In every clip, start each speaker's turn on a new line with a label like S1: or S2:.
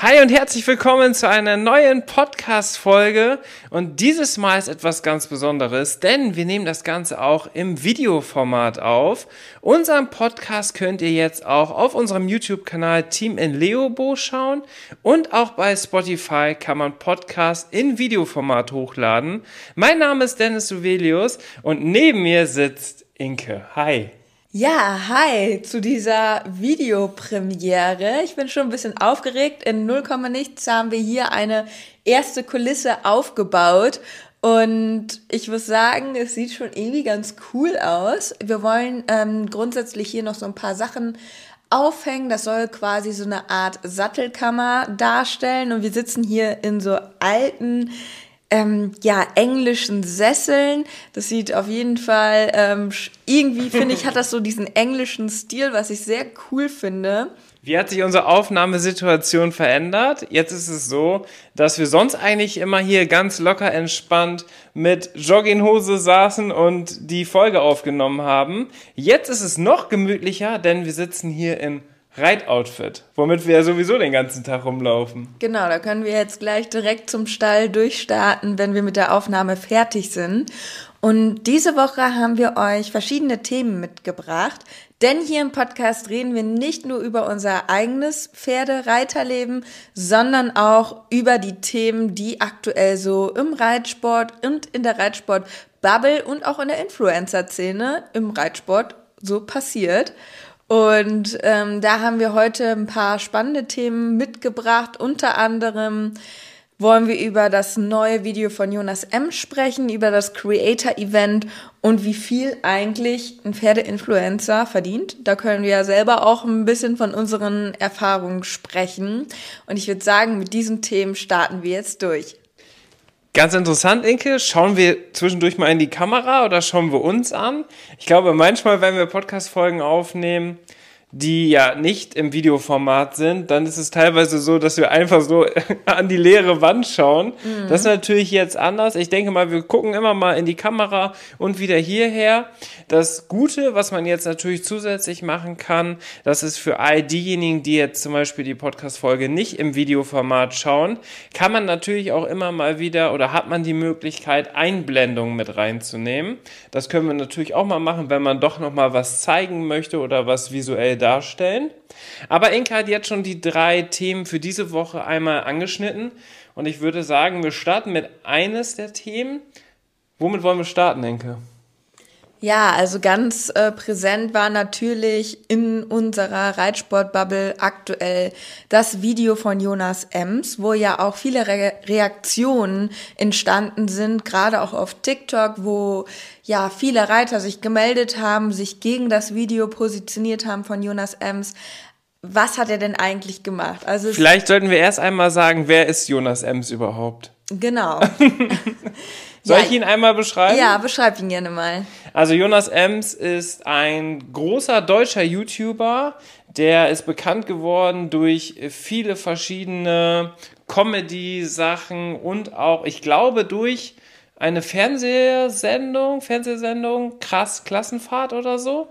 S1: Hi und herzlich willkommen zu einer neuen Podcast-Folge. Und dieses Mal ist etwas ganz Besonderes, denn wir nehmen das Ganze auch im Videoformat auf. Unseren Podcast könnt ihr jetzt auch auf unserem YouTube-Kanal Team in Leobo schauen und auch bei Spotify kann man Podcast in Videoformat hochladen. Mein Name ist Dennis Suvelius und neben mir sitzt Inke. Hi.
S2: Ja, hi zu dieser Videopremiere. Ich bin schon ein bisschen aufgeregt. In 0, nichts haben wir hier eine erste Kulisse aufgebaut. Und ich muss sagen, es sieht schon irgendwie ganz cool aus. Wir wollen ähm, grundsätzlich hier noch so ein paar Sachen aufhängen. Das soll quasi so eine Art Sattelkammer darstellen. Und wir sitzen hier in so alten ähm, ja, englischen Sesseln. Das sieht auf jeden Fall, ähm, irgendwie finde ich, hat das so diesen englischen Stil, was ich sehr cool finde.
S1: Wie hat sich unsere Aufnahmesituation verändert? Jetzt ist es so, dass wir sonst eigentlich immer hier ganz locker entspannt mit Jogginghose saßen und die Folge aufgenommen haben. Jetzt ist es noch gemütlicher, denn wir sitzen hier im Reitoutfit, womit wir ja sowieso den ganzen Tag rumlaufen.
S2: Genau, da können wir jetzt gleich direkt zum Stall durchstarten, wenn wir mit der Aufnahme fertig sind. Und diese Woche haben wir euch verschiedene Themen mitgebracht, denn hier im Podcast reden wir nicht nur über unser eigenes Pferdereiterleben, sondern auch über die Themen, die aktuell so im Reitsport und in der Reitsport-Bubble und auch in der Influencer-Szene im Reitsport so passiert. Und ähm, da haben wir heute ein paar spannende Themen mitgebracht. Unter anderem wollen wir über das neue Video von Jonas M. sprechen, über das Creator-Event und wie viel eigentlich ein Pferdeinfluencer verdient. Da können wir ja selber auch ein bisschen von unseren Erfahrungen sprechen. Und ich würde sagen, mit diesen Themen starten wir jetzt durch.
S1: Ganz interessant, Inke. Schauen wir zwischendurch mal in die Kamera oder schauen wir uns an? Ich glaube, manchmal, wenn wir Podcast-Folgen aufnehmen, die ja nicht im Videoformat sind, dann ist es teilweise so, dass wir einfach so an die leere Wand schauen. Mhm. Das ist natürlich jetzt anders. Ich denke mal, wir gucken immer mal in die Kamera und wieder hierher. Das Gute, was man jetzt natürlich zusätzlich machen kann, das ist für all diejenigen, die jetzt zum Beispiel die Podcast-Folge nicht im Videoformat schauen, kann man natürlich auch immer mal wieder oder hat man die Möglichkeit, Einblendungen mit reinzunehmen. Das können wir natürlich auch mal machen, wenn man doch noch mal was zeigen möchte oder was visuell darstellen. Aber Inka hat jetzt schon die drei Themen für diese Woche einmal angeschnitten. Und ich würde sagen, wir starten mit eines der Themen. Womit wollen wir starten, Inke?
S2: Ja, also ganz äh, präsent war natürlich in unserer Reitsportbubble aktuell das Video von Jonas Ems, wo ja auch viele Re Reaktionen entstanden sind, gerade auch auf TikTok, wo ja viele Reiter sich gemeldet haben, sich gegen das Video positioniert haben von Jonas Ems. Was hat er denn eigentlich gemacht?
S1: Also Vielleicht sollten wir erst einmal sagen, wer ist Jonas Ems überhaupt?
S2: Genau.
S1: Soll ja, ich ihn einmal beschreiben?
S2: Ja, beschreib ihn gerne mal.
S1: Also Jonas Ems ist ein großer deutscher YouTuber, der ist bekannt geworden durch viele verschiedene Comedy-Sachen und auch, ich glaube, durch eine Fernsehsendung, Fernsehsendung, krass Klassenfahrt oder so.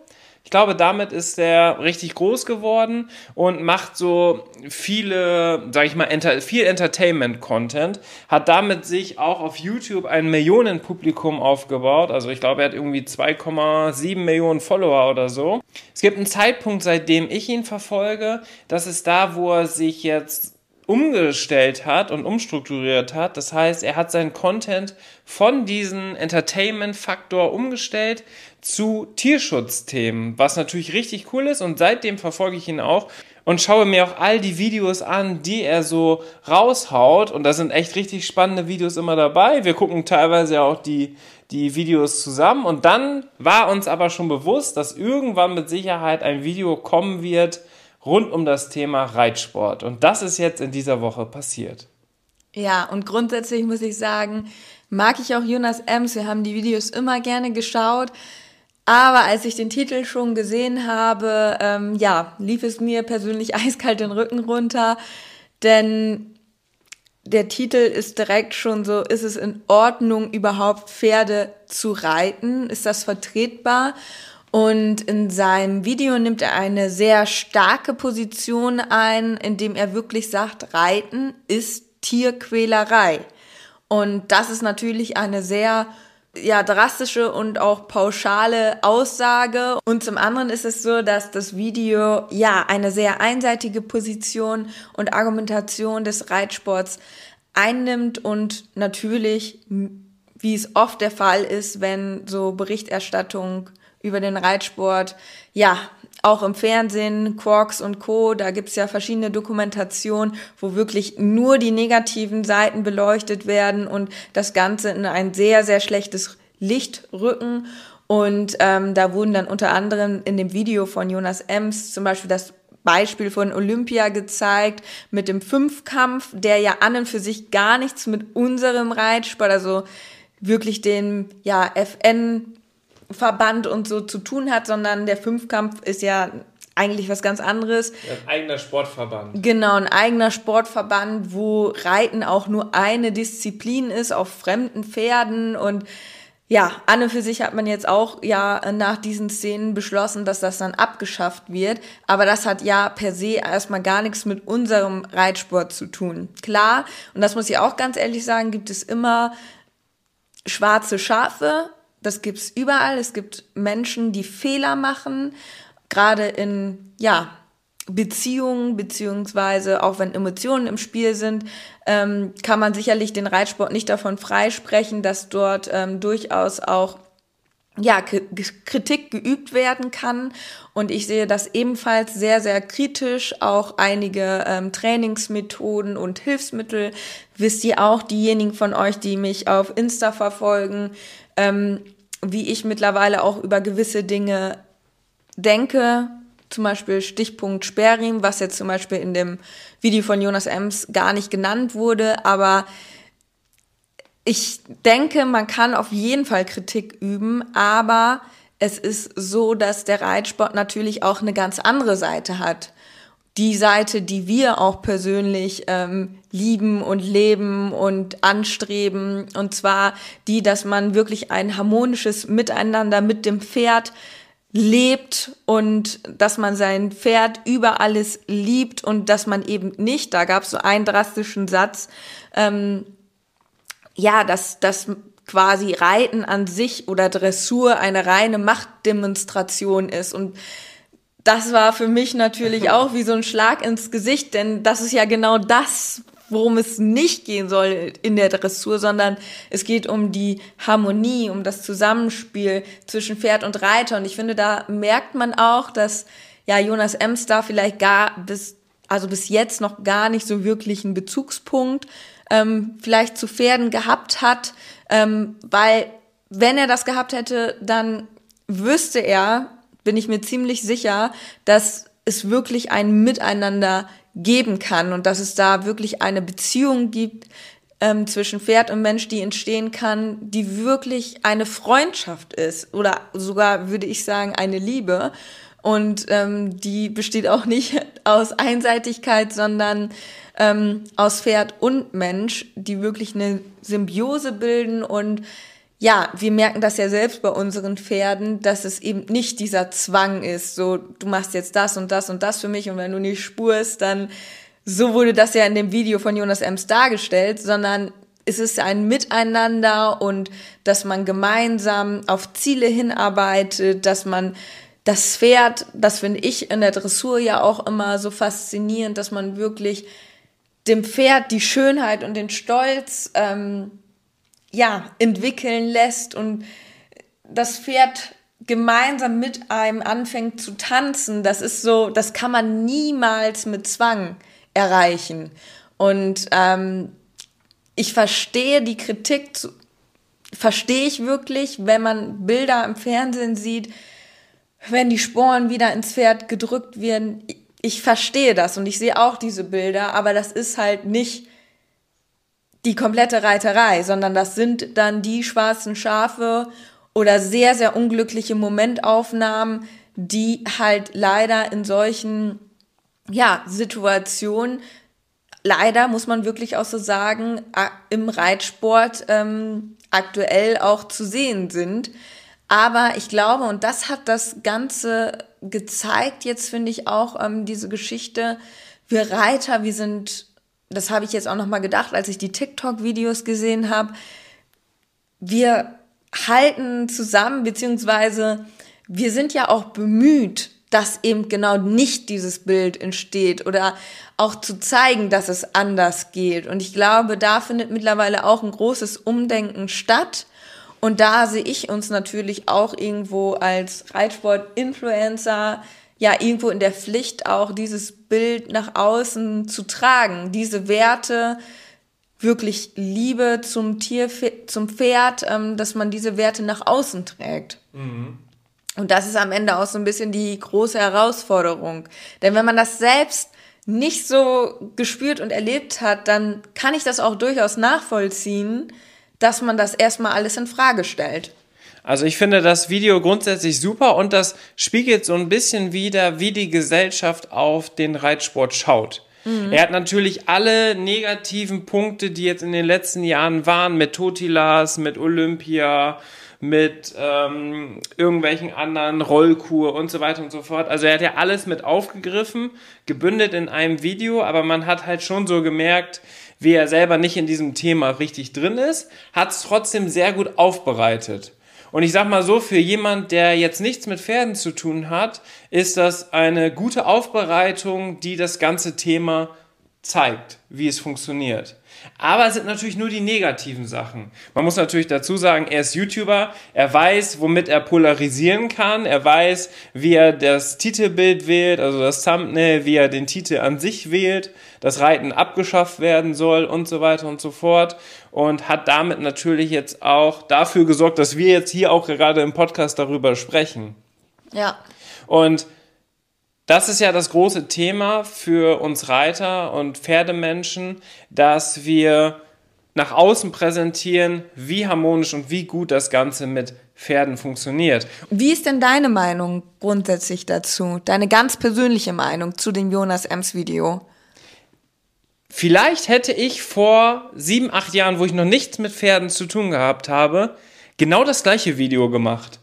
S1: Ich glaube, damit ist er richtig groß geworden und macht so viele, sag ich mal, enter viel Entertainment-Content. Hat damit sich auch auf YouTube ein Millionenpublikum aufgebaut. Also ich glaube, er hat irgendwie 2,7 Millionen Follower oder so. Es gibt einen Zeitpunkt, seitdem ich ihn verfolge. Das ist da, wo er sich jetzt umgestellt hat und umstrukturiert hat. Das heißt, er hat seinen Content von diesem Entertainment-Faktor umgestellt zu Tierschutzthemen, was natürlich richtig cool ist und seitdem verfolge ich ihn auch und schaue mir auch all die Videos an, die er so raushaut und da sind echt richtig spannende Videos immer dabei. Wir gucken teilweise auch die, die Videos zusammen und dann war uns aber schon bewusst, dass irgendwann mit Sicherheit ein Video kommen wird, rund um das Thema Reitsport. Und das ist jetzt in dieser Woche passiert.
S2: Ja, und grundsätzlich muss ich sagen, mag ich auch Jonas Ems. Wir haben die Videos immer gerne geschaut. Aber als ich den Titel schon gesehen habe, ähm, ja, lief es mir persönlich eiskalt den Rücken runter, denn der Titel ist direkt schon so, ist es in Ordnung, überhaupt Pferde zu reiten? Ist das vertretbar? Und in seinem Video nimmt er eine sehr starke Position ein, indem er wirklich sagt, Reiten ist Tierquälerei. Und das ist natürlich eine sehr ja, drastische und auch pauschale Aussage. Und zum anderen ist es so, dass das Video ja eine sehr einseitige Position und Argumentation des Reitsports einnimmt und natürlich, wie es oft der Fall ist, wenn so Berichterstattung über den Reitsport, ja, auch im Fernsehen, Quarks und Co., da gibt's ja verschiedene Dokumentationen, wo wirklich nur die negativen Seiten beleuchtet werden und das Ganze in ein sehr, sehr schlechtes Licht rücken. Und ähm, da wurden dann unter anderem in dem Video von Jonas Ems zum Beispiel das Beispiel von Olympia gezeigt mit dem Fünfkampf, der ja an und für sich gar nichts mit unserem Reitsport, also wirklich den ja, FN Verband und so zu tun hat, sondern der Fünfkampf ist ja eigentlich was ganz anderes.
S1: Ein eigener Sportverband.
S2: Genau, ein eigener Sportverband, wo Reiten auch nur eine Disziplin ist auf fremden Pferden und ja, an und für sich hat man jetzt auch ja nach diesen Szenen beschlossen, dass das dann abgeschafft wird. Aber das hat ja per se erstmal gar nichts mit unserem Reitsport zu tun. Klar, und das muss ich auch ganz ehrlich sagen, gibt es immer schwarze Schafe das gibt's überall. Es gibt Menschen, die Fehler machen, gerade in ja Beziehungen beziehungsweise auch wenn Emotionen im Spiel sind, ähm, kann man sicherlich den Reitsport nicht davon freisprechen, dass dort ähm, durchaus auch ja, Kritik geübt werden kann. Und ich sehe das ebenfalls sehr, sehr kritisch. Auch einige ähm, Trainingsmethoden und Hilfsmittel wisst ihr auch, diejenigen von euch, die mich auf Insta verfolgen, ähm, wie ich mittlerweile auch über gewisse Dinge denke, zum Beispiel Stichpunkt Sperrriemen, was jetzt zum Beispiel in dem Video von Jonas Ems gar nicht genannt wurde, aber ich denke, man kann auf jeden Fall Kritik üben, aber es ist so, dass der Reitsport natürlich auch eine ganz andere Seite hat die Seite, die wir auch persönlich ähm, lieben und leben und anstreben. Und zwar die, dass man wirklich ein harmonisches Miteinander mit dem Pferd lebt und dass man sein Pferd über alles liebt und dass man eben nicht, da gab es so einen drastischen Satz, ähm, ja, dass, dass quasi Reiten an sich oder Dressur eine reine Machtdemonstration ist. Und das war für mich natürlich auch wie so ein Schlag ins Gesicht, denn das ist ja genau das, worum es nicht gehen soll in der Dressur, sondern es geht um die Harmonie, um das Zusammenspiel zwischen Pferd und Reiter. Und ich finde, da merkt man auch, dass ja Jonas Ems da vielleicht gar bis, also bis jetzt noch gar nicht so wirklich einen Bezugspunkt ähm, vielleicht zu Pferden gehabt hat, ähm, weil wenn er das gehabt hätte, dann wüsste er, bin ich mir ziemlich sicher, dass es wirklich ein Miteinander geben kann und dass es da wirklich eine Beziehung gibt ähm, zwischen Pferd und Mensch, die entstehen kann, die wirklich eine Freundschaft ist oder sogar würde ich sagen eine Liebe. Und ähm, die besteht auch nicht aus Einseitigkeit, sondern ähm, aus Pferd und Mensch, die wirklich eine Symbiose bilden und ja, wir merken das ja selbst bei unseren Pferden, dass es eben nicht dieser Zwang ist, so du machst jetzt das und das und das für mich und wenn du nicht spurst, dann so wurde das ja in dem Video von Jonas Ems dargestellt, sondern es ist ein Miteinander und dass man gemeinsam auf Ziele hinarbeitet, dass man das Pferd, das finde ich in der Dressur ja auch immer so faszinierend, dass man wirklich dem Pferd die Schönheit und den Stolz ähm, ja, entwickeln lässt und das Pferd gemeinsam mit einem anfängt zu tanzen, das ist so, das kann man niemals mit Zwang erreichen. Und ähm, ich verstehe die Kritik, verstehe ich wirklich, wenn man Bilder im Fernsehen sieht, wenn die Sporen wieder ins Pferd gedrückt werden. ich verstehe das und ich sehe auch diese Bilder, aber das ist halt nicht die komplette Reiterei, sondern das sind dann die schwarzen Schafe oder sehr, sehr unglückliche Momentaufnahmen, die halt leider in solchen ja, Situationen, leider muss man wirklich auch so sagen, im Reitsport ähm, aktuell auch zu sehen sind. Aber ich glaube, und das hat das Ganze gezeigt, jetzt finde ich auch ähm, diese Geschichte, wir Reiter, wir sind, das habe ich jetzt auch nochmal gedacht, als ich die TikTok-Videos gesehen habe, wir halten zusammen, beziehungsweise wir sind ja auch bemüht, dass eben genau nicht dieses Bild entsteht oder auch zu zeigen, dass es anders geht. Und ich glaube, da findet mittlerweile auch ein großes Umdenken statt. Und da sehe ich uns natürlich auch irgendwo als Reitsport-Influencer ja irgendwo in der Pflicht auch dieses Bild nach außen zu tragen, diese Werte, wirklich Liebe zum Tier, zum Pferd, ähm, dass man diese Werte nach außen trägt. Mhm. Und das ist am Ende auch so ein bisschen die große Herausforderung. Denn wenn man das selbst nicht so gespürt und erlebt hat, dann kann ich das auch durchaus nachvollziehen, dass man das erstmal alles in Frage stellt.
S1: Also ich finde das Video grundsätzlich super und das spiegelt so ein bisschen wieder, wie die Gesellschaft auf den Reitsport schaut. Mhm. Er hat natürlich alle negativen Punkte, die jetzt in den letzten Jahren waren, mit Totilas, mit Olympia, mit ähm, irgendwelchen anderen Rollkur und so weiter und so fort. Also er hat ja alles mit aufgegriffen, gebündelt in einem Video, aber man hat halt schon so gemerkt, wie er selber nicht in diesem Thema richtig drin ist, hat es trotzdem sehr gut aufbereitet. Und ich sag mal so, für jemand, der jetzt nichts mit Pferden zu tun hat, ist das eine gute Aufbereitung, die das ganze Thema zeigt, wie es funktioniert. Aber es sind natürlich nur die negativen Sachen. Man muss natürlich dazu sagen, er ist YouTuber, er weiß, womit er polarisieren kann, er weiß, wie er das Titelbild wählt, also das Thumbnail, wie er den Titel an sich wählt, dass Reiten abgeschafft werden soll und so weiter und so fort und hat damit natürlich jetzt auch dafür gesorgt, dass wir jetzt hier auch gerade im Podcast darüber sprechen.
S2: Ja.
S1: Und das ist ja das große Thema für uns Reiter und Pferdemenschen, dass wir nach außen präsentieren, wie harmonisch und wie gut das Ganze mit Pferden funktioniert.
S2: Wie ist denn deine Meinung grundsätzlich dazu? Deine ganz persönliche Meinung zu dem Jonas Ems Video?
S1: Vielleicht hätte ich vor sieben, acht Jahren, wo ich noch nichts mit Pferden zu tun gehabt habe, genau das gleiche Video gemacht.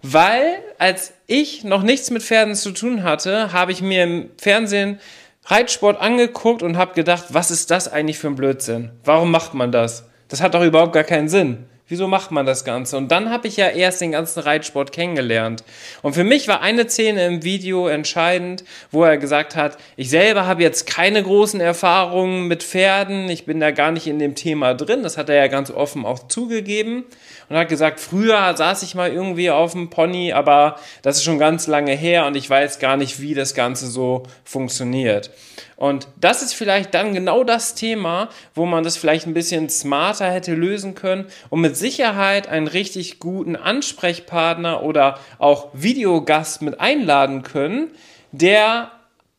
S1: Weil als ich noch nichts mit Pferden zu tun hatte, habe ich mir im Fernsehen Reitsport angeguckt und habe gedacht, was ist das eigentlich für ein Blödsinn? Warum macht man das? Das hat doch überhaupt gar keinen Sinn. Wieso macht man das Ganze? Und dann habe ich ja erst den ganzen Reitsport kennengelernt. Und für mich war eine Szene im Video entscheidend, wo er gesagt hat, ich selber habe jetzt keine großen Erfahrungen mit Pferden, ich bin da gar nicht in dem Thema drin, das hat er ja ganz offen auch zugegeben und hat gesagt, früher saß ich mal irgendwie auf dem Pony, aber das ist schon ganz lange her und ich weiß gar nicht, wie das Ganze so funktioniert. Und das ist vielleicht dann genau das Thema, wo man das vielleicht ein bisschen smarter hätte lösen können und mit Sicherheit einen richtig guten Ansprechpartner oder auch Videogast mit einladen können, der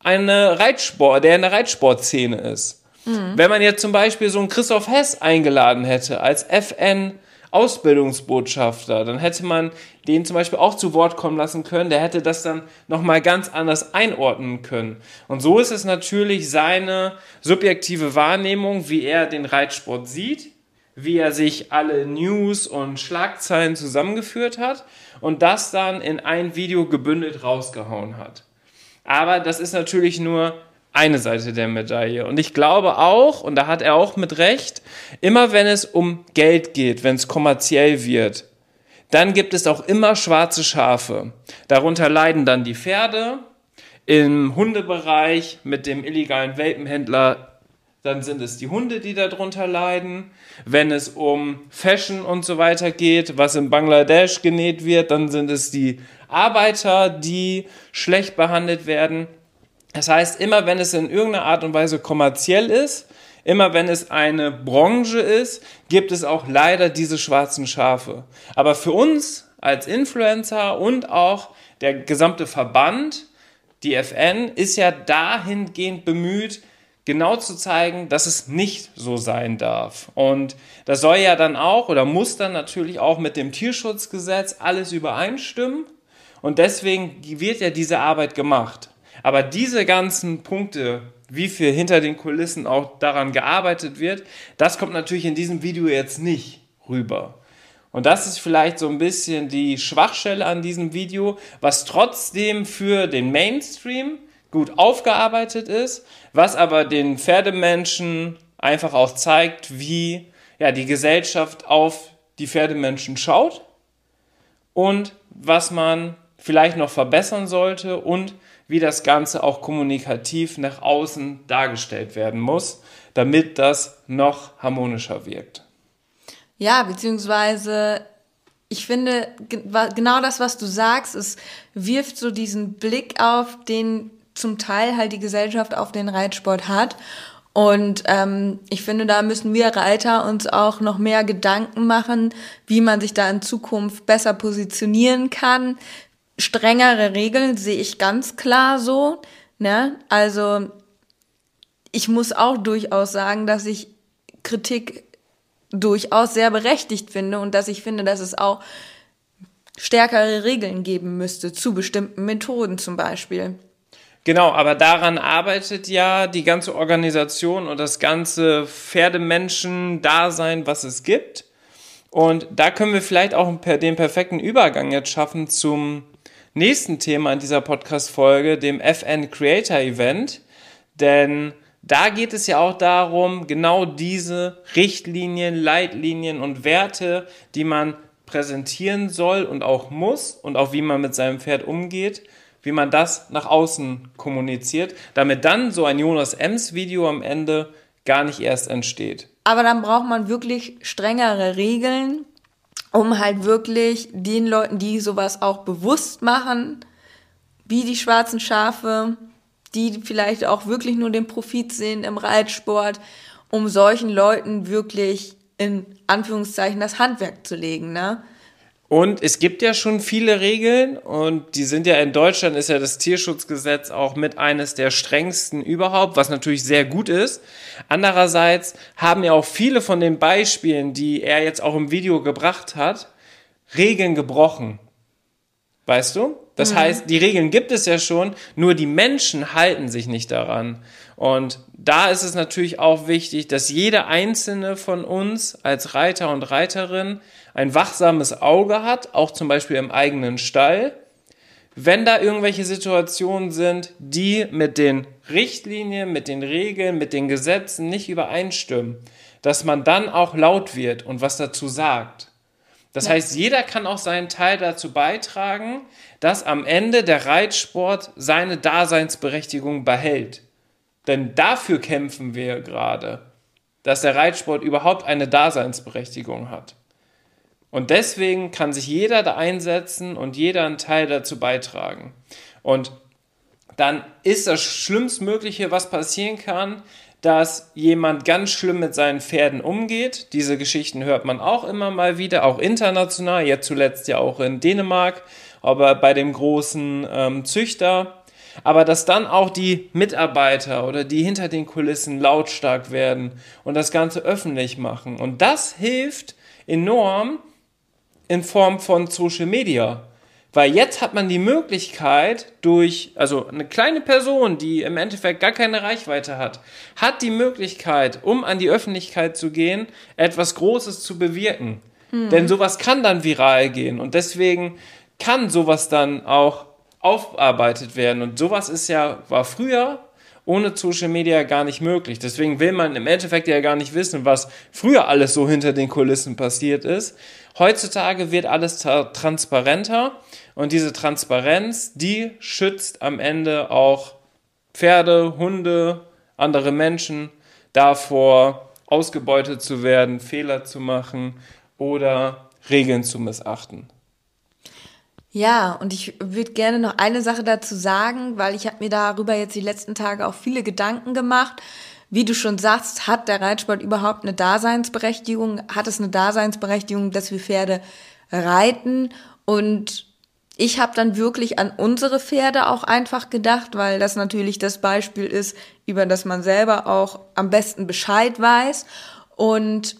S1: eine Reitsport, der in der Reitsportszene ist. Mhm. Wenn man jetzt zum Beispiel so einen Christoph Hess eingeladen hätte als FN Ausbildungsbotschafter, dann hätte man den zum Beispiel auch zu Wort kommen lassen können, der hätte das dann nochmal ganz anders einordnen können. Und so ist es natürlich seine subjektive Wahrnehmung, wie er den Reitsport sieht, wie er sich alle News und Schlagzeilen zusammengeführt hat und das dann in ein Video gebündelt rausgehauen hat. Aber das ist natürlich nur eine Seite der Medaille. Und ich glaube auch, und da hat er auch mit Recht, immer wenn es um Geld geht, wenn es kommerziell wird, dann gibt es auch immer schwarze Schafe. Darunter leiden dann die Pferde. Im Hundebereich mit dem illegalen Welpenhändler, dann sind es die Hunde, die darunter leiden. Wenn es um Fashion und so weiter geht, was in Bangladesch genäht wird, dann sind es die Arbeiter, die schlecht behandelt werden. Das heißt, immer wenn es in irgendeiner Art und Weise kommerziell ist, immer wenn es eine Branche ist, gibt es auch leider diese schwarzen Schafe. Aber für uns als Influencer und auch der gesamte Verband, die FN ist ja dahingehend bemüht, genau zu zeigen, dass es nicht so sein darf. Und das soll ja dann auch oder muss dann natürlich auch mit dem Tierschutzgesetz alles übereinstimmen. Und deswegen wird ja diese Arbeit gemacht. Aber diese ganzen Punkte, wie viel hinter den Kulissen auch daran gearbeitet wird, das kommt natürlich in diesem Video jetzt nicht rüber. Und das ist vielleicht so ein bisschen die Schwachstelle an diesem Video, was trotzdem für den Mainstream gut aufgearbeitet ist, was aber den Pferdemenschen einfach auch zeigt, wie ja, die Gesellschaft auf die Pferdemenschen schaut und was man vielleicht noch verbessern sollte und wie das Ganze auch kommunikativ nach außen dargestellt werden muss, damit das noch harmonischer wirkt.
S2: Ja, beziehungsweise ich finde, genau das, was du sagst, es wirft so diesen Blick auf, den zum Teil halt die Gesellschaft auf den Reitsport hat. Und ähm, ich finde, da müssen wir Reiter uns auch noch mehr Gedanken machen, wie man sich da in Zukunft besser positionieren kann. Strengere Regeln sehe ich ganz klar so. Ne? Also ich muss auch durchaus sagen, dass ich Kritik durchaus sehr berechtigt finde und dass ich finde, dass es auch stärkere Regeln geben müsste zu bestimmten Methoden zum Beispiel.
S1: Genau, aber daran arbeitet ja die ganze Organisation und das ganze Pferdemenschen-Dasein, was es gibt. Und da können wir vielleicht auch den perfekten Übergang jetzt schaffen zum nächsten Thema in dieser Podcast-Folge, dem FN Creator Event. Denn da geht es ja auch darum, genau diese Richtlinien, Leitlinien und Werte, die man präsentieren soll und auch muss und auch wie man mit seinem Pferd umgeht, wie man das nach außen kommuniziert, damit dann so ein Jonas Ems Video am Ende gar nicht erst entsteht.
S2: Aber dann braucht man wirklich strengere Regeln, um halt wirklich den Leuten, die sowas auch bewusst machen, wie die schwarzen Schafe, die vielleicht auch wirklich nur den Profit sehen im Reitsport, um solchen Leuten wirklich in Anführungszeichen das Handwerk zu legen, ne?
S1: Und es gibt ja schon viele Regeln und die sind ja in Deutschland ist ja das Tierschutzgesetz auch mit eines der strengsten überhaupt, was natürlich sehr gut ist. Andererseits haben ja auch viele von den Beispielen, die er jetzt auch im Video gebracht hat, Regeln gebrochen. Weißt du? Das mhm. heißt, die Regeln gibt es ja schon, nur die Menschen halten sich nicht daran. Und da ist es natürlich auch wichtig, dass jeder einzelne von uns als Reiter und Reiterin ein wachsames Auge hat, auch zum Beispiel im eigenen Stall, wenn da irgendwelche Situationen sind, die mit den Richtlinien, mit den Regeln, mit den Gesetzen nicht übereinstimmen, dass man dann auch laut wird und was dazu sagt. Das ja. heißt, jeder kann auch seinen Teil dazu beitragen, dass am Ende der Reitsport seine Daseinsberechtigung behält. Denn dafür kämpfen wir gerade, dass der Reitsport überhaupt eine Daseinsberechtigung hat. Und deswegen kann sich jeder da einsetzen und jeder einen Teil dazu beitragen. Und dann ist das Schlimmstmögliche, was passieren kann, dass jemand ganz schlimm mit seinen Pferden umgeht. Diese Geschichten hört man auch immer mal wieder, auch international, jetzt zuletzt ja auch in Dänemark, aber bei dem großen ähm, Züchter. Aber dass dann auch die Mitarbeiter oder die hinter den Kulissen lautstark werden und das Ganze öffentlich machen. Und das hilft enorm, in Form von Social Media. Weil jetzt hat man die Möglichkeit durch, also eine kleine Person, die im Endeffekt gar keine Reichweite hat, hat die Möglichkeit, um an die Öffentlichkeit zu gehen, etwas Großes zu bewirken. Mhm. Denn sowas kann dann viral gehen und deswegen kann sowas dann auch aufarbeitet werden. Und sowas ist ja, war früher ohne Social Media gar nicht möglich. Deswegen will man im Endeffekt ja gar nicht wissen, was früher alles so hinter den Kulissen passiert ist. Heutzutage wird alles transparenter und diese Transparenz, die schützt am Ende auch Pferde, Hunde, andere Menschen davor, ausgebeutet zu werden, Fehler zu machen oder Regeln zu missachten.
S2: Ja, und ich würde gerne noch eine Sache dazu sagen, weil ich habe mir darüber jetzt die letzten Tage auch viele Gedanken gemacht. Wie du schon sagst, hat der Reitsport überhaupt eine Daseinsberechtigung? Hat es eine Daseinsberechtigung, dass wir Pferde reiten? Und ich habe dann wirklich an unsere Pferde auch einfach gedacht, weil das natürlich das Beispiel ist, über das man selber auch am besten Bescheid weiß. Und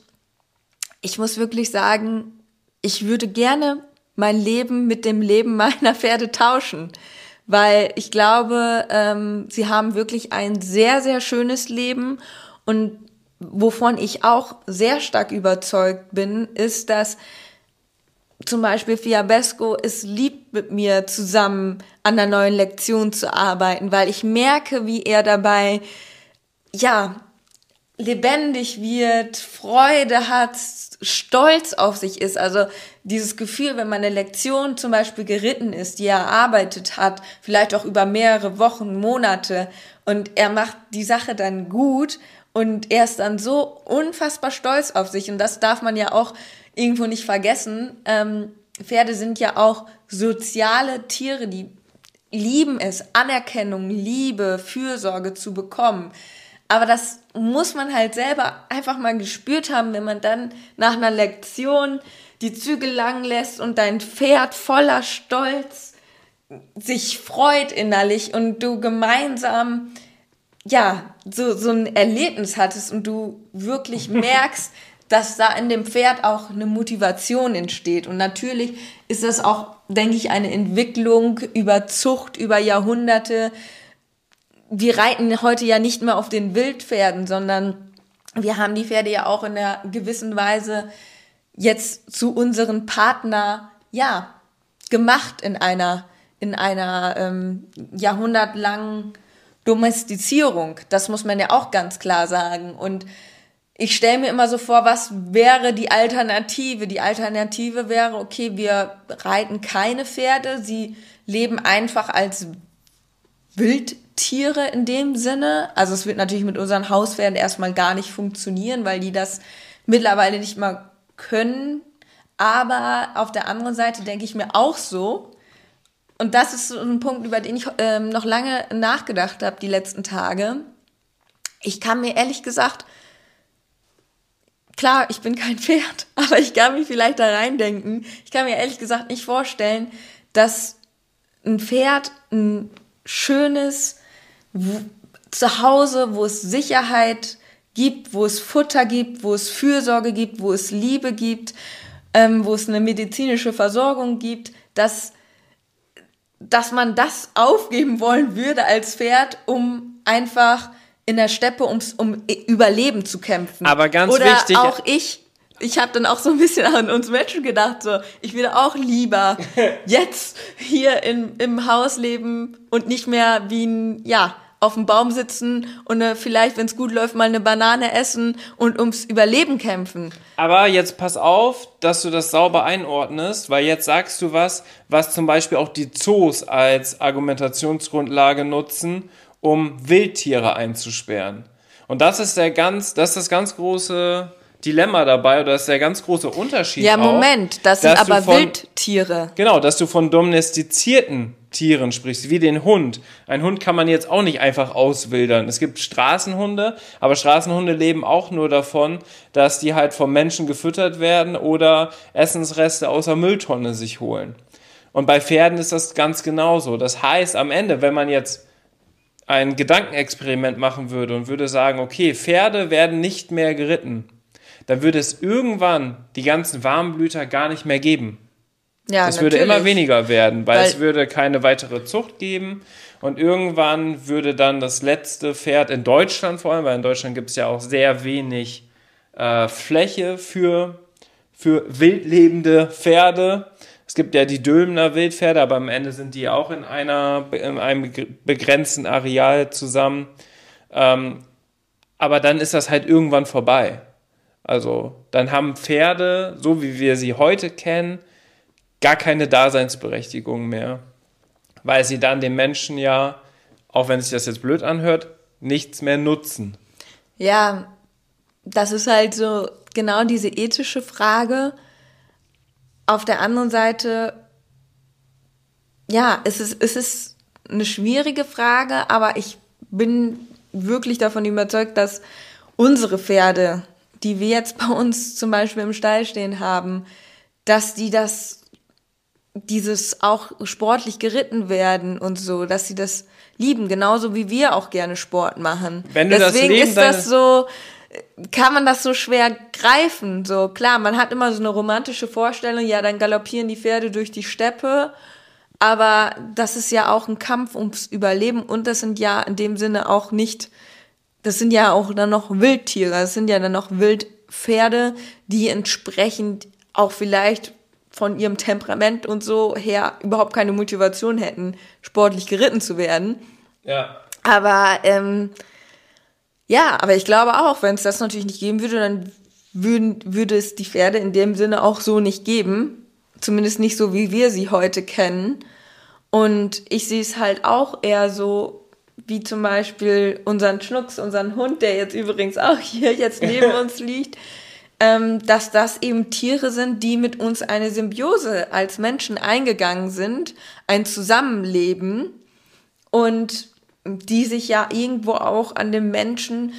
S2: ich muss wirklich sagen, ich würde gerne mein Leben mit dem Leben meiner Pferde tauschen, weil ich glaube, ähm, sie haben wirklich ein sehr, sehr schönes Leben. Und wovon ich auch sehr stark überzeugt bin, ist, dass zum Beispiel Fiabesco es liebt, mit mir zusammen an der neuen Lektion zu arbeiten, weil ich merke, wie er dabei, ja, lebendig wird, Freude hat, stolz auf sich ist. Also dieses Gefühl, wenn man eine Lektion zum Beispiel geritten ist, die er erarbeitet hat, vielleicht auch über mehrere Wochen, Monate, und er macht die Sache dann gut und er ist dann so unfassbar stolz auf sich. Und das darf man ja auch irgendwo nicht vergessen. Ähm, Pferde sind ja auch soziale Tiere, die lieben es, Anerkennung, Liebe, Fürsorge zu bekommen. Aber das muss man halt selber einfach mal gespürt haben, wenn man dann nach einer Lektion die Zügel lang lässt und dein Pferd voller Stolz sich freut innerlich und du gemeinsam ja so so ein Erlebnis hattest und du wirklich merkst, dass da in dem Pferd auch eine Motivation entsteht. Und natürlich ist das auch, denke ich, eine Entwicklung über Zucht, über Jahrhunderte. Wir reiten heute ja nicht mehr auf den Wildpferden, sondern wir haben die Pferde ja auch in einer gewissen Weise jetzt zu unseren Partner, ja, gemacht in einer, in einer ähm, jahrhundertlangen Domestizierung. Das muss man ja auch ganz klar sagen. Und ich stelle mir immer so vor, was wäre die Alternative? Die Alternative wäre, okay, wir reiten keine Pferde, sie leben einfach als Wildtiere in dem Sinne. Also es wird natürlich mit unseren Hauspferden erstmal gar nicht funktionieren, weil die das mittlerweile nicht mal können. Aber auf der anderen Seite denke ich mir auch so, und das ist so ein Punkt, über den ich ähm, noch lange nachgedacht habe die letzten Tage. Ich kann mir ehrlich gesagt klar, ich bin kein Pferd, aber ich kann mich vielleicht da reindenken. Ich kann mir ehrlich gesagt nicht vorstellen, dass ein Pferd ein schönes Zuhause, wo es Sicherheit gibt, wo es Futter gibt, wo es Fürsorge gibt, wo es Liebe gibt, ähm, wo es eine medizinische Versorgung gibt, dass, dass man das aufgeben wollen würde als Pferd, um einfach in der Steppe, ums, um Überleben zu kämpfen.
S1: Aber ganz
S2: Oder
S1: wichtig.
S2: auch ich. Ich habe dann auch so ein bisschen an uns Menschen gedacht, so ich würde auch lieber jetzt hier in, im Haus leben und nicht mehr wie ein, ja, auf dem Baum sitzen und äh, vielleicht, wenn es gut läuft, mal eine Banane essen und ums Überleben kämpfen.
S1: Aber jetzt pass auf, dass du das sauber einordnest, weil jetzt sagst du was, was zum Beispiel auch die Zoos als Argumentationsgrundlage nutzen, um Wildtiere einzusperren. Und das ist der ganz, das ist das ganz große Dilemma dabei oder ist der ganz große Unterschied.
S2: Ja, Moment, das sind aber von, Wildtiere.
S1: Genau, dass du von domestizierten Tieren sprichst, wie den Hund. Ein Hund kann man jetzt auch nicht einfach auswildern. Es gibt Straßenhunde, aber Straßenhunde leben auch nur davon, dass die halt vom Menschen gefüttert werden oder Essensreste aus der Mülltonne sich holen. Und bei Pferden ist das ganz genauso. Das heißt, am Ende, wenn man jetzt ein Gedankenexperiment machen würde und würde sagen, okay, Pferde werden nicht mehr geritten, dann würde es irgendwann die ganzen Warmblüter gar nicht mehr geben. Ja, es würde immer weniger werden, weil, weil, es würde keine weitere Zucht geben und irgendwann würde dann das letzte Pferd in Deutschland vor allem, weil in Deutschland gibt es ja auch sehr wenig äh, Fläche für, für wildlebende Pferde, es gibt ja die Dülmener Wildpferde, aber am Ende sind die auch in, einer, in einem begrenzten Areal zusammen. Ähm, aber dann ist das halt irgendwann vorbei. Also dann haben Pferde, so wie wir sie heute kennen, gar keine Daseinsberechtigung mehr, weil sie dann dem Menschen ja, auch wenn sich das jetzt blöd anhört, nichts mehr nutzen.
S2: Ja, das ist halt so genau diese ethische Frage auf der anderen Seite, ja, es ist, es ist eine schwierige Frage, aber ich bin wirklich davon überzeugt, dass unsere Pferde, die wir jetzt bei uns zum Beispiel im Stall stehen haben, dass die das dieses auch sportlich geritten werden und so, dass sie das lieben, genauso wie wir auch gerne Sport machen. Wenn du Deswegen das ist das so, kann man das so schwer greifen. So klar, man hat immer so eine romantische Vorstellung, ja, dann galoppieren die Pferde durch die Steppe, aber das ist ja auch ein Kampf ums Überleben und das sind ja in dem Sinne auch nicht, das sind ja auch dann noch Wildtiere, das sind ja dann noch Wildpferde, die entsprechend auch vielleicht von ihrem Temperament und so her überhaupt keine Motivation hätten, sportlich geritten zu werden. Ja. Aber ähm, ja, aber ich glaube auch, wenn es das natürlich nicht geben würde, dann würden, würde es die Pferde in dem Sinne auch so nicht geben. Zumindest nicht so, wie wir sie heute kennen. Und ich sehe es halt auch eher so, wie zum Beispiel unseren Schnucks, unseren Hund, der jetzt übrigens auch hier jetzt neben uns liegt ähm, dass das eben Tiere sind, die mit uns eine Symbiose als Menschen eingegangen sind, ein Zusammenleben und die sich ja irgendwo auch an den Menschen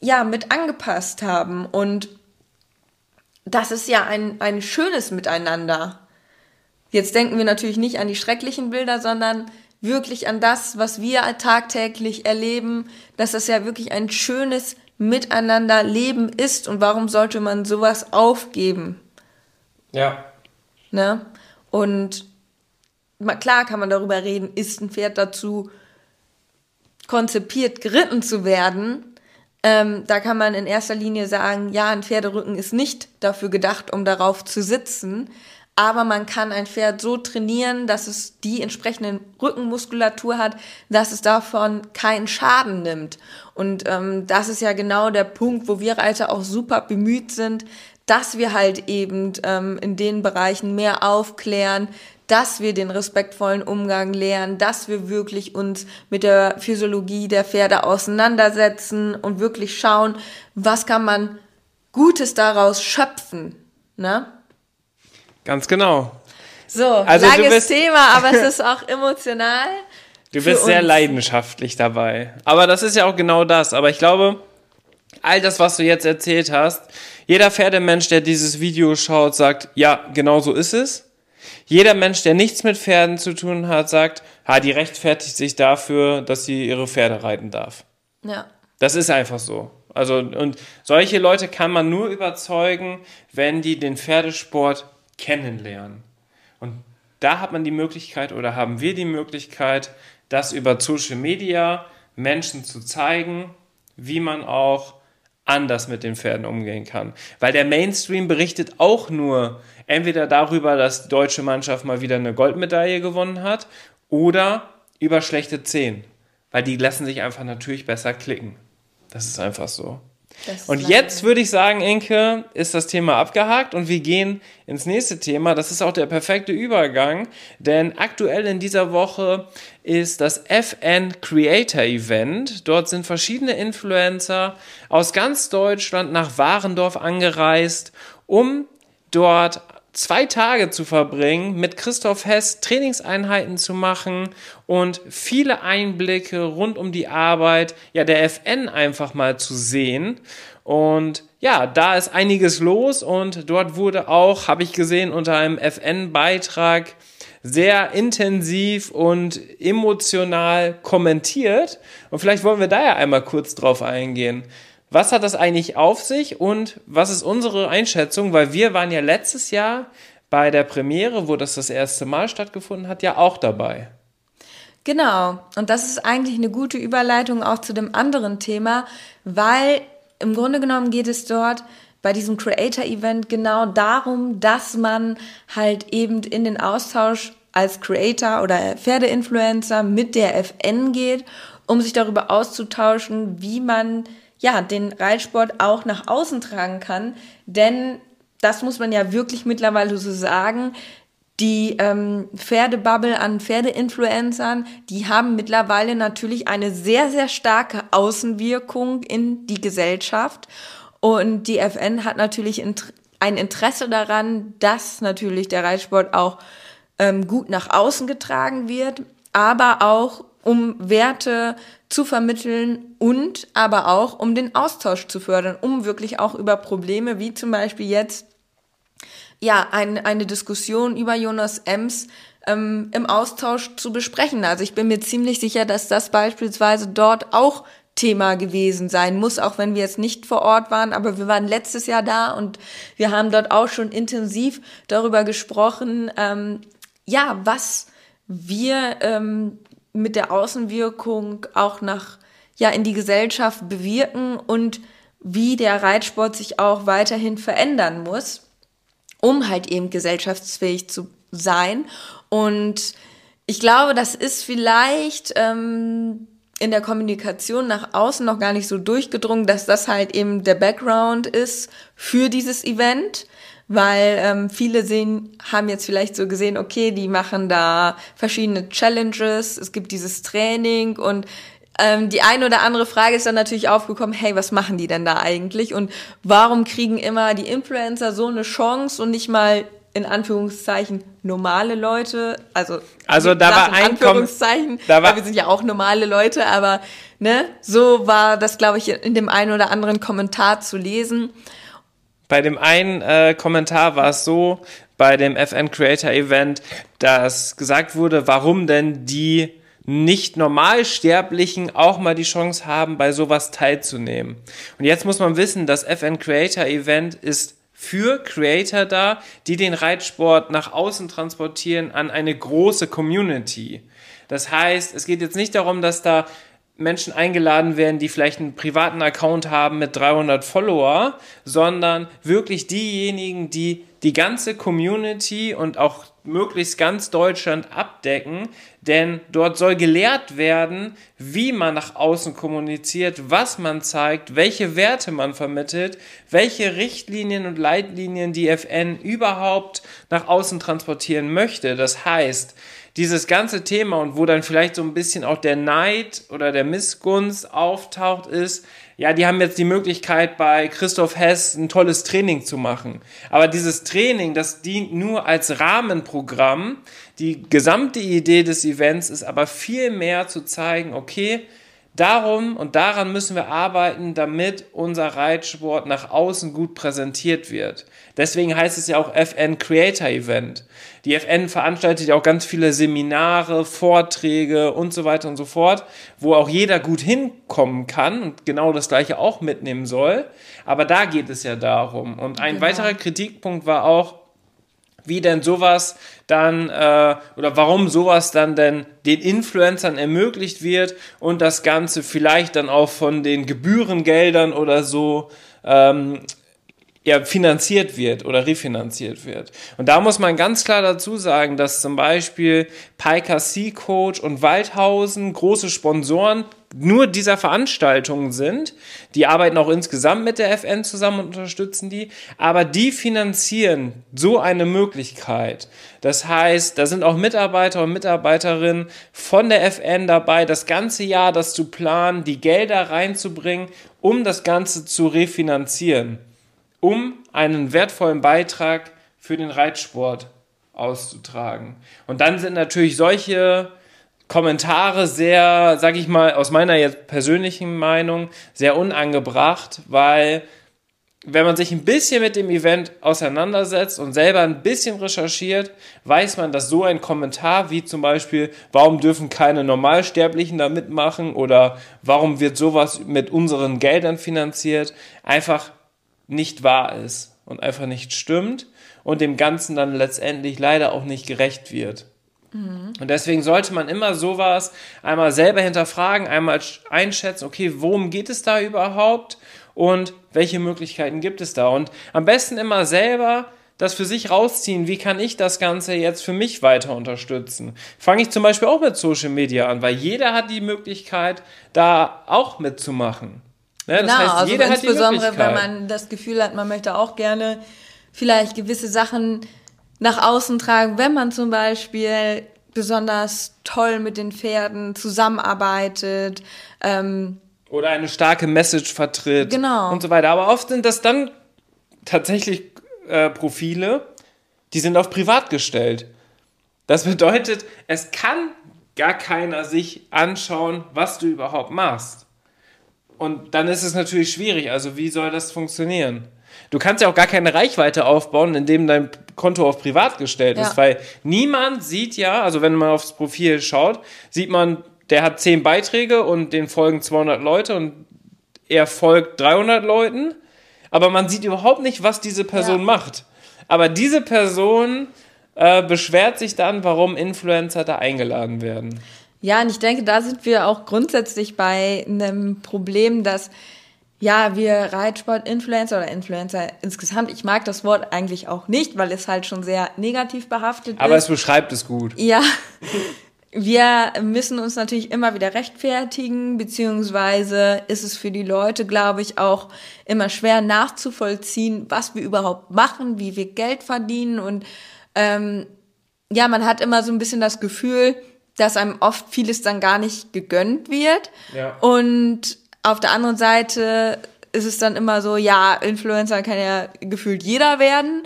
S2: ja mit angepasst haben und das ist ja ein, ein schönes Miteinander. Jetzt denken wir natürlich nicht an die schrecklichen Bilder, sondern wirklich an das, was wir tagtäglich erleben, dass das ja wirklich ein schönes miteinander Leben ist und warum sollte man sowas aufgeben? Ja. Ne? Und klar kann man darüber reden, ist ein Pferd dazu konzipiert, geritten zu werden. Ähm, da kann man in erster Linie sagen, ja, ein Pferderücken ist nicht dafür gedacht, um darauf zu sitzen aber man kann ein Pferd so trainieren, dass es die entsprechende Rückenmuskulatur hat, dass es davon keinen Schaden nimmt. Und ähm, das ist ja genau der Punkt, wo wir Reiter auch super bemüht sind, dass wir halt eben ähm, in den Bereichen mehr aufklären, dass wir den respektvollen Umgang lernen, dass wir wirklich uns mit der Physiologie der Pferde auseinandersetzen und wirklich schauen, was kann man Gutes daraus schöpfen. Ne?
S1: Ganz genau.
S2: So, also langes bist, Thema, aber es ist auch emotional.
S1: Du bist sehr leidenschaftlich dabei. Aber das ist ja auch genau das. Aber ich glaube, all das, was du jetzt erzählt hast, jeder Pferdemensch, der dieses Video schaut, sagt, ja, genau so ist es. Jeder Mensch, der nichts mit Pferden zu tun hat, sagt, ha, die rechtfertigt sich dafür, dass sie ihre Pferde reiten darf. Ja. Das ist einfach so. Also, und solche Leute kann man nur überzeugen, wenn die den Pferdesport kennenlernen. Und da hat man die Möglichkeit oder haben wir die Möglichkeit, das über Social Media Menschen zu zeigen, wie man auch anders mit den Pferden umgehen kann. Weil der Mainstream berichtet auch nur entweder darüber, dass die deutsche Mannschaft mal wieder eine Goldmedaille gewonnen hat oder über schlechte Zehen. Weil die lassen sich einfach natürlich besser klicken. Das ist einfach so. Und jetzt würde ich sagen, Inke, ist das Thema abgehakt und wir gehen ins nächste Thema. Das ist auch der perfekte Übergang, denn aktuell in dieser Woche ist das FN Creator Event. Dort sind verschiedene Influencer aus ganz Deutschland nach Warendorf angereist, um dort zwei Tage zu verbringen, mit Christoph Hess Trainingseinheiten zu machen und viele Einblicke rund um die Arbeit ja, der FN einfach mal zu sehen. Und ja, da ist einiges los und dort wurde auch, habe ich gesehen, unter einem FN-Beitrag sehr intensiv und emotional kommentiert. Und vielleicht wollen wir da ja einmal kurz drauf eingehen. Was hat das eigentlich auf sich und was ist unsere Einschätzung? Weil wir waren ja letztes Jahr bei der Premiere, wo das das erste Mal stattgefunden hat, ja auch dabei.
S2: Genau. Und das ist eigentlich eine gute Überleitung auch zu dem anderen Thema, weil im Grunde genommen geht es dort bei diesem Creator-Event genau darum, dass man halt eben in den Austausch als Creator oder Pferdeinfluencer mit der FN geht, um sich darüber auszutauschen, wie man ja, den Reitsport auch nach außen tragen kann. Denn das muss man ja wirklich mittlerweile so sagen. Die ähm, Pferdebubble an Pferdeinfluencern, die haben mittlerweile natürlich eine sehr, sehr starke Außenwirkung in die Gesellschaft. Und die FN hat natürlich ein Interesse daran, dass natürlich der Reitsport auch ähm, gut nach außen getragen wird, aber auch um Werte zu vermitteln und aber auch um den Austausch zu fördern, um wirklich auch über Probleme wie zum Beispiel jetzt ja, ein, eine Diskussion über Jonas Ems ähm, im Austausch zu besprechen. Also ich bin mir ziemlich sicher, dass das beispielsweise dort auch Thema gewesen sein muss, auch wenn wir jetzt nicht vor Ort waren, aber wir waren letztes Jahr da und wir haben dort auch schon intensiv darüber gesprochen, ähm, ja, was wir ähm, mit der Außenwirkung auch nach ja in die Gesellschaft bewirken und wie der Reitsport sich auch weiterhin verändern muss, um halt eben gesellschaftsfähig zu sein. Und ich glaube, das ist vielleicht ähm, in der Kommunikation nach außen noch gar nicht so durchgedrungen, dass das halt eben der Background ist für dieses Event weil ähm, viele sehen, haben jetzt vielleicht so gesehen, okay, die machen da verschiedene Challenges, es gibt dieses Training und ähm, die eine oder andere Frage ist dann natürlich aufgekommen, hey, was machen die denn da eigentlich? Und warum kriegen immer die Influencer so eine Chance und nicht mal in Anführungszeichen normale Leute, also
S1: also da war ein
S2: Anführungszeichen, da war, wir sind ja auch normale Leute, aber ne, so war das glaube ich in dem einen oder anderen Kommentar zu lesen
S1: bei dem einen äh, Kommentar war es so, bei dem FN Creator Event, dass gesagt wurde, warum denn die nicht Normalsterblichen auch mal die Chance haben, bei sowas teilzunehmen. Und jetzt muss man wissen, das FN Creator Event ist für Creator da, die den Reitsport nach außen transportieren an eine große Community. Das heißt, es geht jetzt nicht darum, dass da Menschen eingeladen werden, die vielleicht einen privaten Account haben mit 300 Follower, sondern wirklich diejenigen, die die ganze Community und auch möglichst ganz Deutschland abdecken, denn dort soll gelehrt werden, wie man nach außen kommuniziert, was man zeigt, welche Werte man vermittelt, welche Richtlinien und Leitlinien die FN überhaupt nach außen transportieren möchte. Das heißt, dieses ganze Thema und wo dann vielleicht so ein bisschen auch der Neid oder der Missgunst auftaucht, ist, ja, die haben jetzt die Möglichkeit, bei Christoph Hess ein tolles Training zu machen. Aber dieses Training, das dient nur als Rahmenprogramm. Die gesamte Idee des Events ist aber viel mehr zu zeigen, okay, Darum und daran müssen wir arbeiten, damit unser Reitsport nach außen gut präsentiert wird. Deswegen heißt es ja auch FN Creator Event. Die FN veranstaltet ja auch ganz viele Seminare, Vorträge und so weiter und so fort, wo auch jeder gut hinkommen kann und genau das gleiche auch mitnehmen soll. Aber da geht es ja darum. Und ein genau. weiterer Kritikpunkt war auch, wie denn sowas dann äh, oder warum sowas dann denn den Influencern ermöglicht wird und das Ganze vielleicht dann auch von den Gebührengeldern oder so ähm, ja, finanziert wird oder refinanziert wird. Und da muss man ganz klar dazu sagen, dass zum Beispiel Piker Sea Coach und Waldhausen große Sponsoren nur dieser Veranstaltungen sind. Die arbeiten auch insgesamt mit der FN zusammen und unterstützen die. Aber die finanzieren so eine Möglichkeit. Das heißt, da sind auch Mitarbeiter und Mitarbeiterinnen von der FN dabei, das ganze Jahr das zu planen, die Gelder reinzubringen, um das Ganze zu refinanzieren um einen wertvollen Beitrag für den Reitsport auszutragen. Und dann sind natürlich solche Kommentare sehr, sag ich mal, aus meiner jetzt persönlichen Meinung, sehr unangebracht, weil wenn man sich ein bisschen mit dem Event auseinandersetzt und selber ein bisschen recherchiert, weiß man, dass so ein Kommentar wie zum Beispiel, warum dürfen keine Normalsterblichen da mitmachen oder warum wird sowas mit unseren Geldern finanziert, einfach nicht wahr ist und einfach nicht stimmt und dem Ganzen dann letztendlich leider auch nicht gerecht wird. Mhm. Und deswegen sollte man immer sowas einmal selber hinterfragen, einmal einschätzen, okay, worum geht es da überhaupt und welche Möglichkeiten gibt es da? Und am besten immer selber das für sich rausziehen, wie kann ich das Ganze jetzt für mich weiter unterstützen? Fange ich zum Beispiel auch mit Social Media an, weil jeder hat die Möglichkeit, da auch mitzumachen.
S2: Ne? Das genau, heißt, also jeder also insbesondere, wenn man das Gefühl hat, man möchte auch gerne vielleicht gewisse Sachen nach außen tragen, wenn man zum Beispiel besonders toll mit den Pferden zusammenarbeitet. Ähm,
S1: Oder eine starke Message vertritt. Genau. Und so weiter. Aber oft sind das dann tatsächlich äh, Profile, die sind auf privat gestellt. Das bedeutet, es kann gar keiner sich anschauen, was du überhaupt machst. Und dann ist es natürlich schwierig. Also, wie soll das funktionieren? Du kannst ja auch gar keine Reichweite aufbauen, indem dein Konto auf privat gestellt
S2: Ja.
S1: ist, weil niemand sieht ja, also wenn man aufs Profil schaut, sieht man, der hat zehn Beiträge und den folgen 200 Leute und er folgt 300 Leuten, aber man sieht überhaupt nicht, was diese Person
S2: Ja.
S1: macht. Aber diese Person äh, beschwert sich dann, warum Influencer da eingeladen werden.
S2: Ja, und ich denke, da sind wir auch grundsätzlich bei einem Problem, dass ja, wir Reitsport-Influencer oder Influencer insgesamt, ich mag das Wort eigentlich auch nicht, weil es halt schon sehr negativ behaftet
S1: Aber
S2: ist.
S1: es beschreibt es gut.
S2: Ja, wir müssen uns natürlich immer wieder rechtfertigen, beziehungsweise ist es für die Leute, glaube ich, auch immer schwer nachzuvollziehen, was wir überhaupt machen, wie wir Geld verdienen und ähm, ja, man hat immer so ein bisschen das Gefühl, dass einem oft vieles dann gar nicht gegönnt wird.
S1: Ja.
S2: Und auf der anderen Seite ist es dann immer so, ja, Influencer kann ja gefühlt jeder werden,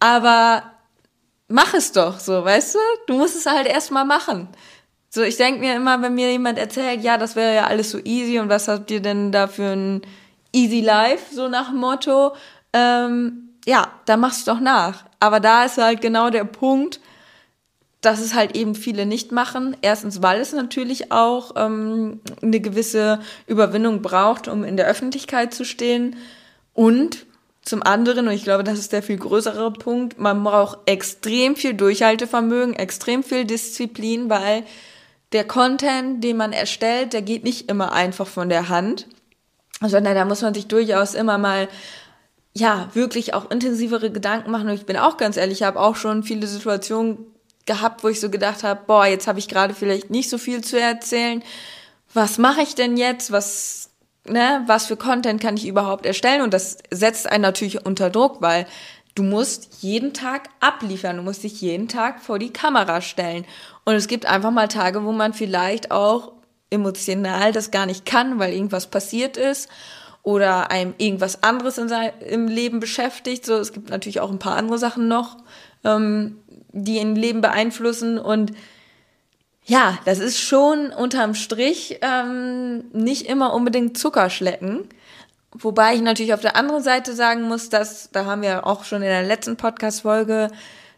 S2: aber mach es doch so, weißt du? Du musst es halt erstmal machen. So, ich denke mir immer, wenn mir jemand erzählt, ja, das wäre ja alles so easy und was habt ihr denn da für ein easy life, so nach dem Motto, ähm, ja, da machst du doch nach. Aber da ist halt genau der Punkt, dass es halt eben viele nicht machen. Erstens, weil es natürlich auch ähm, eine gewisse Überwindung braucht, um in der Öffentlichkeit zu stehen. Und zum anderen, und ich glaube, das ist der viel größere Punkt, man braucht extrem viel Durchhaltevermögen, extrem viel Disziplin, weil der Content, den man erstellt, der geht nicht immer einfach von der Hand, sondern da muss man sich durchaus immer mal ja, wirklich auch intensivere Gedanken machen. Und ich bin auch ganz ehrlich, ich habe auch schon viele Situationen gehabt, wo ich so gedacht habe, boah, jetzt habe ich gerade vielleicht nicht so viel zu erzählen. Was mache ich denn jetzt? Was, ne, was für Content kann ich überhaupt erstellen? Und das setzt einen natürlich unter Druck, weil du musst jeden Tag abliefern, du musst dich jeden Tag vor die Kamera stellen. Und es gibt einfach mal Tage, wo man vielleicht auch emotional das gar nicht kann, weil irgendwas passiert ist oder einem irgendwas anderes im Leben beschäftigt. So, es gibt natürlich auch ein paar andere Sachen noch, ähm, die ein Leben beeinflussen. Und ja, das ist schon unterm Strich ähm, nicht immer unbedingt Zuckerschlecken. Wobei ich natürlich auf der anderen Seite sagen muss, dass, da haben wir auch schon in der letzten Podcast-Folge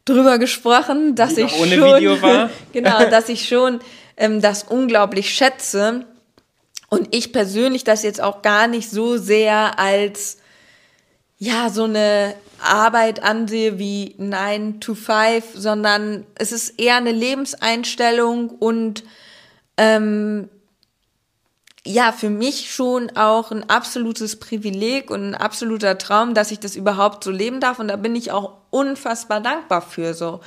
S2: drüber gesprochen, dass
S1: Die
S2: ich
S1: ohne
S2: schon,
S1: Video war.
S2: genau, dass ich schon ähm, das unglaublich schätze, und ich persönlich das jetzt auch gar nicht so sehr als ja so eine Arbeit ansehe wie 9 to 5, sondern es ist eher eine Lebenseinstellung und ähm, ja, für mich schon auch ein absolutes Privileg und ein absoluter Traum, dass ich das überhaupt so leben darf. Und da bin ich auch unfassbar dankbar für so.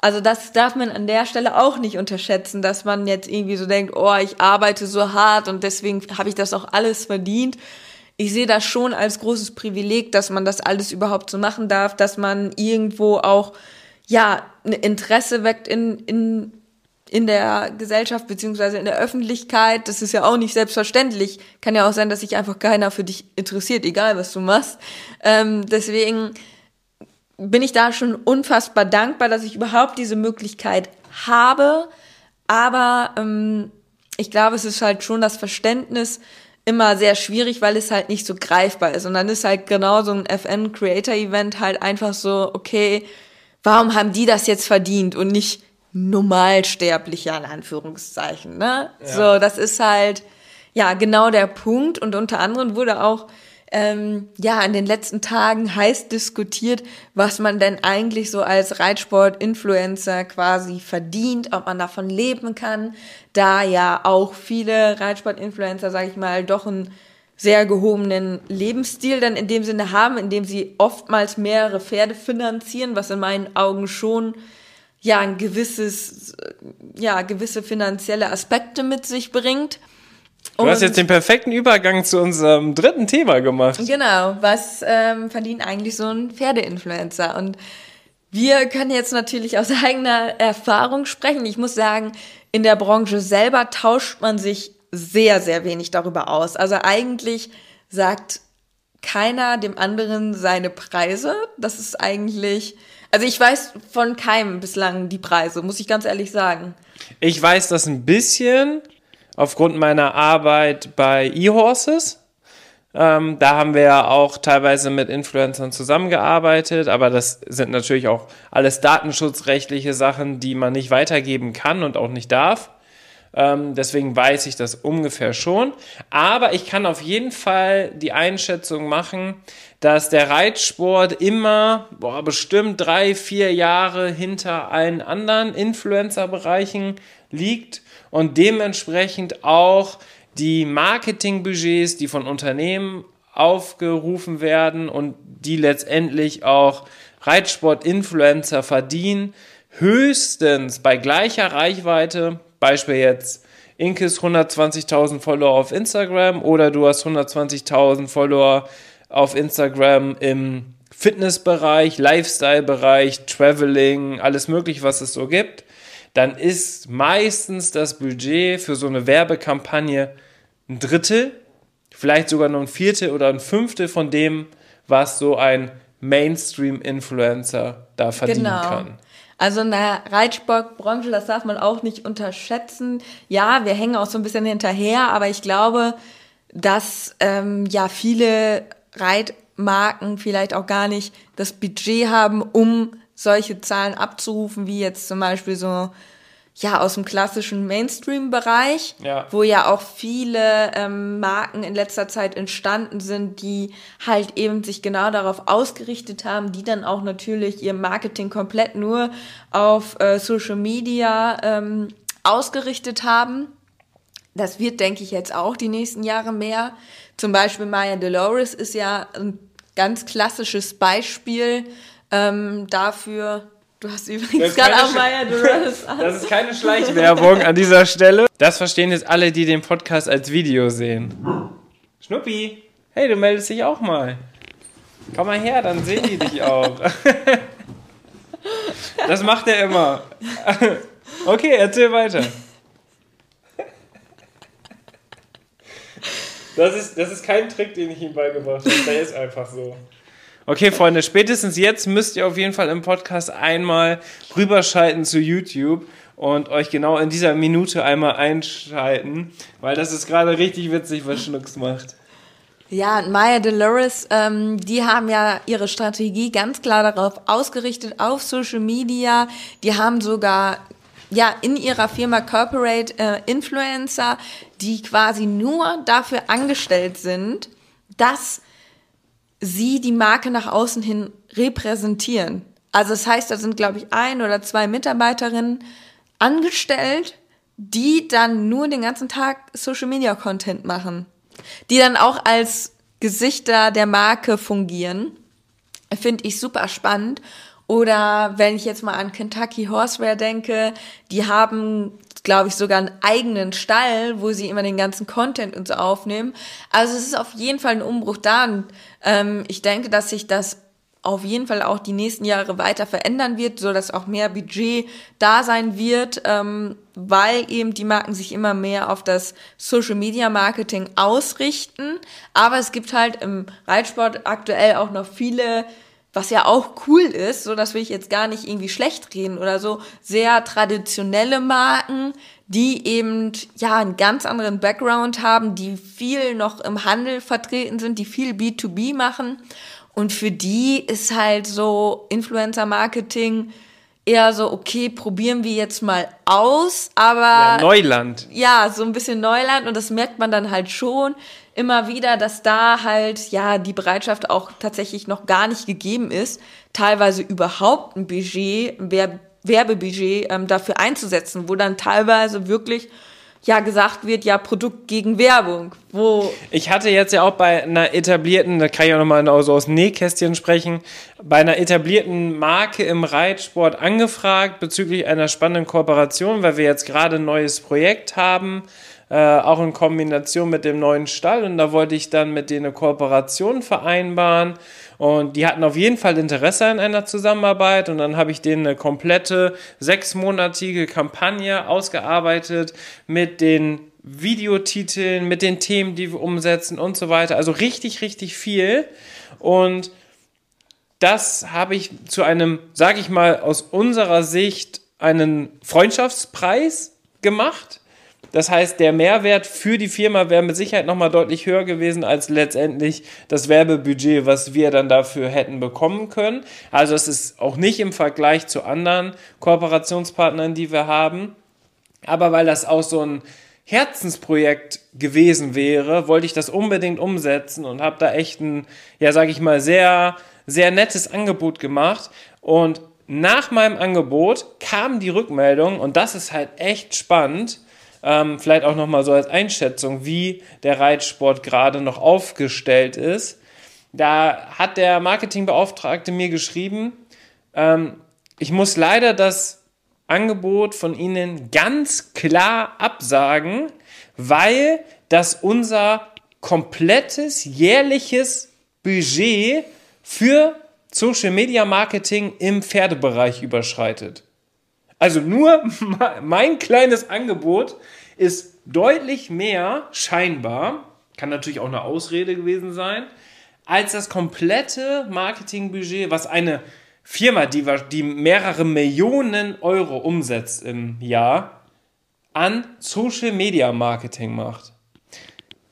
S2: Also das darf man an der Stelle auch nicht unterschätzen, dass man jetzt irgendwie so denkt, oh, ich arbeite so hart und deswegen habe ich das auch alles verdient. Ich sehe das schon als großes Privileg, dass man das alles überhaupt so machen darf, dass man irgendwo auch ja ein Interesse weckt in, in, in der Gesellschaft beziehungsweise in der Öffentlichkeit. Das ist ja auch nicht selbstverständlich. Kann ja auch sein, dass sich einfach keiner für dich interessiert, egal was du machst. Ähm, deswegen bin ich da schon unfassbar dankbar, dass ich überhaupt diese Möglichkeit habe. Aber ähm, ich glaube, es ist halt schon das Verständnis immer sehr schwierig, weil es halt nicht so greifbar ist. Und dann ist halt genau so ein FN Creator Event halt einfach so, okay, warum haben die das jetzt verdient und nicht Normalsterblicher in Anführungszeichen, ne? So, das ist halt, ja, genau der Punkt. Und unter anderem wurde auch ähm, ja in den letzten Tagen heiß diskutiert, was man denn eigentlich so als Reitsport-Influencer quasi verdient, ob man davon leben kann, da ja auch viele Reitsport-Influencer, sage ich mal, doch einen sehr gehobenen Lebensstil dann in dem Sinne haben, indem sie oftmals mehrere Pferde finanzieren, was in meinen Augen schon ja ein gewisses, ja gewisse finanzielle Aspekte mit sich bringt.
S1: Du hast jetzt den perfekten Übergang zu unserem dritten Thema gemacht.
S2: Genau, was ähm, verdient eigentlich so ein Pferdeinfluencer? Und wir können jetzt natürlich aus eigener Erfahrung sprechen. Ich muss sagen, in der Branche selber tauscht man sich sehr, sehr wenig darüber aus. Also eigentlich sagt keiner dem anderen seine Preise. Das ist eigentlich, also ich weiß von keinem bislang die Preise, muss ich ganz ehrlich sagen.
S1: Ich weiß das ein bisschen aufgrund meiner Arbeit bei eHorses. Ähm, da haben wir ja auch teilweise mit Influencern zusammengearbeitet, aber das sind natürlich auch alles datenschutzrechtliche Sachen, die man nicht weitergeben kann und auch nicht darf. Ähm, deswegen weiß ich das ungefähr schon. Aber ich kann auf jeden Fall die Einschätzung machen, dass der Reitsport immer boah, bestimmt drei, vier Jahre hinter allen anderen Influencer-Bereichen liegt und dementsprechend auch die Marketingbudgets, die von Unternehmen aufgerufen werden und die letztendlich auch Reitsport-Influencer verdienen, höchstens bei gleicher Reichweite, Beispiel jetzt Inkes 120.000 Follower auf Instagram oder du hast 120.000 Follower auf Instagram im Fitnessbereich, Lifestyle-Bereich, Traveling, alles mögliche, was es so gibt dann ist meistens das Budget für so eine Werbekampagne ein Drittel, vielleicht sogar nur ein Viertel oder ein Fünftel von dem, was so ein Mainstream-Influencer da verdienen genau. kann.
S2: Also in der Reitsportbranche, das darf man auch nicht unterschätzen. Ja, wir hängen auch so ein bisschen hinterher, aber ich glaube, dass ähm, ja viele Reitmarken vielleicht auch gar nicht das Budget haben, um solche Zahlen abzurufen, wie jetzt zum Beispiel so ja aus dem klassischen Mainstream-Bereich, ja. wo ja auch viele ähm, Marken in letzter Zeit entstanden sind, die halt eben sich genau darauf ausgerichtet haben, die dann auch natürlich ihr Marketing komplett nur auf äh, Social Media ähm, ausgerichtet haben. Das wird, denke ich, jetzt auch die nächsten Jahre mehr. Zum Beispiel Maya Dolores ist ja ein ganz klassisches Beispiel ähm, dafür, du hast übrigens gerade auch Maya
S1: Dolores an. Das ist keine Schleichwerbung an dieser Stelle. Das verstehen jetzt alle, die den Podcast als Video sehen. Schnuppi, hey, du meldest dich auch mal. Komm mal her, dann sehen die dich auch. Das macht er immer. Okay, erzähl weiter. Das ist, das ist kein Trick, den ich ihm beigebracht habe. Der ist einfach so. Okay, Freunde, spätestens jetzt müsst ihr auf jeden Fall im Podcast einmal rüberschalten zu YouTube und euch genau in dieser Minute einmal einschalten, weil das ist gerade richtig witzig, was Schnucks macht.
S2: Ja, Maya Dolores, ähm, die haben ja ihre Strategie ganz klar darauf ausgerichtet, auf Social Media. Die haben sogar ja in ihrer Firma Corporate äh, Influencer, die quasi nur dafür angestellt sind, dass sie die Marke nach außen hin repräsentieren. Also das heißt, da sind, glaube ich, ein oder zwei Mitarbeiterinnen angestellt, die dann nur den ganzen Tag Social Media Content machen, die dann auch als Gesichter der Marke fungieren. Finde ich super spannend. Oder wenn ich jetzt mal an Kentucky Horseware denke, die haben glaube ich, sogar einen eigenen Stall, wo sie immer den ganzen Content und so aufnehmen. Also es ist auf jeden Fall ein Umbruch da. Und ähm, ich denke, dass sich das auf jeden Fall auch die nächsten Jahre weiter verändern wird, so dass auch mehr Budget da sein wird, ähm, weil eben die Marken sich immer mehr auf das Social Media Marketing ausrichten. Aber es gibt halt im Reitsport aktuell auch noch viele was ja auch cool ist, so das will ich jetzt gar nicht irgendwie schlecht reden oder so, sehr traditionelle Marken, die eben ja einen ganz anderen Background haben, die viel noch im Handel vertreten sind, die viel B2B machen. Und für die ist halt so Influencer Marketing eher so, okay, probieren wir jetzt mal aus, aber. Ja,
S1: Neuland.
S2: Ja, so ein bisschen Neuland und das merkt man dann halt schon immer wieder, dass da halt, ja, die Bereitschaft auch tatsächlich noch gar nicht gegeben ist, teilweise überhaupt ein Budget, ein Werbebudget ähm, dafür einzusetzen, wo dann teilweise wirklich ja gesagt wird, ja, Produkt gegen Werbung. Wo
S1: ich hatte jetzt ja auch bei einer etablierten, da kann ich auch nochmal so aus Nähkästchen sprechen, bei einer etablierten Marke im Reitsport angefragt bezüglich einer spannenden Kooperation, weil wir jetzt gerade ein neues Projekt haben, äh, auch in Kombination mit dem neuen Stall und da wollte ich dann mit denen eine Kooperation vereinbaren und die hatten auf jeden Fall Interesse an einer Zusammenarbeit und dann habe ich denen eine komplette sechsmonatige Kampagne ausgearbeitet mit den Videotiteln, mit den Themen, die wir umsetzen und so weiter. Also richtig, richtig viel. Und das habe ich zu einem, sage ich mal, aus unserer Sicht einen Freundschaftspreis gemacht Das heißt, der Mehrwert für die Firma wäre mit Sicherheit nochmal deutlich höher gewesen als letztendlich das Werbebudget, was wir dann dafür hätten bekommen können. Also es ist auch nicht im Vergleich zu anderen Kooperationspartnern, die wir haben. Aber weil das auch so ein Herzensprojekt gewesen wäre, wollte ich das unbedingt umsetzen und habe da echt ein, ja, sage ich mal, sehr, sehr nettes Angebot gemacht. Und nach meinem Angebot kam die Rückmeldung und das ist halt echt spannend. Ähm, vielleicht auch nochmal so als Einschätzung, wie der Reitsport gerade noch aufgestellt ist. Da hat der Marketingbeauftragte mir geschrieben, ähm, ich muss leider das Angebot von Ihnen ganz klar absagen, weil das unser komplettes jährliches Budget für Social Media Marketing im Pferdebereich überschreitet. Also nur mein kleines Angebot ist deutlich mehr, scheinbar, kann natürlich auch eine Ausrede gewesen sein, als das komplette Marketingbudget, was eine Firma, die, die mehrere Millionen Euro umsetzt im Jahr, an Social Media Marketing macht.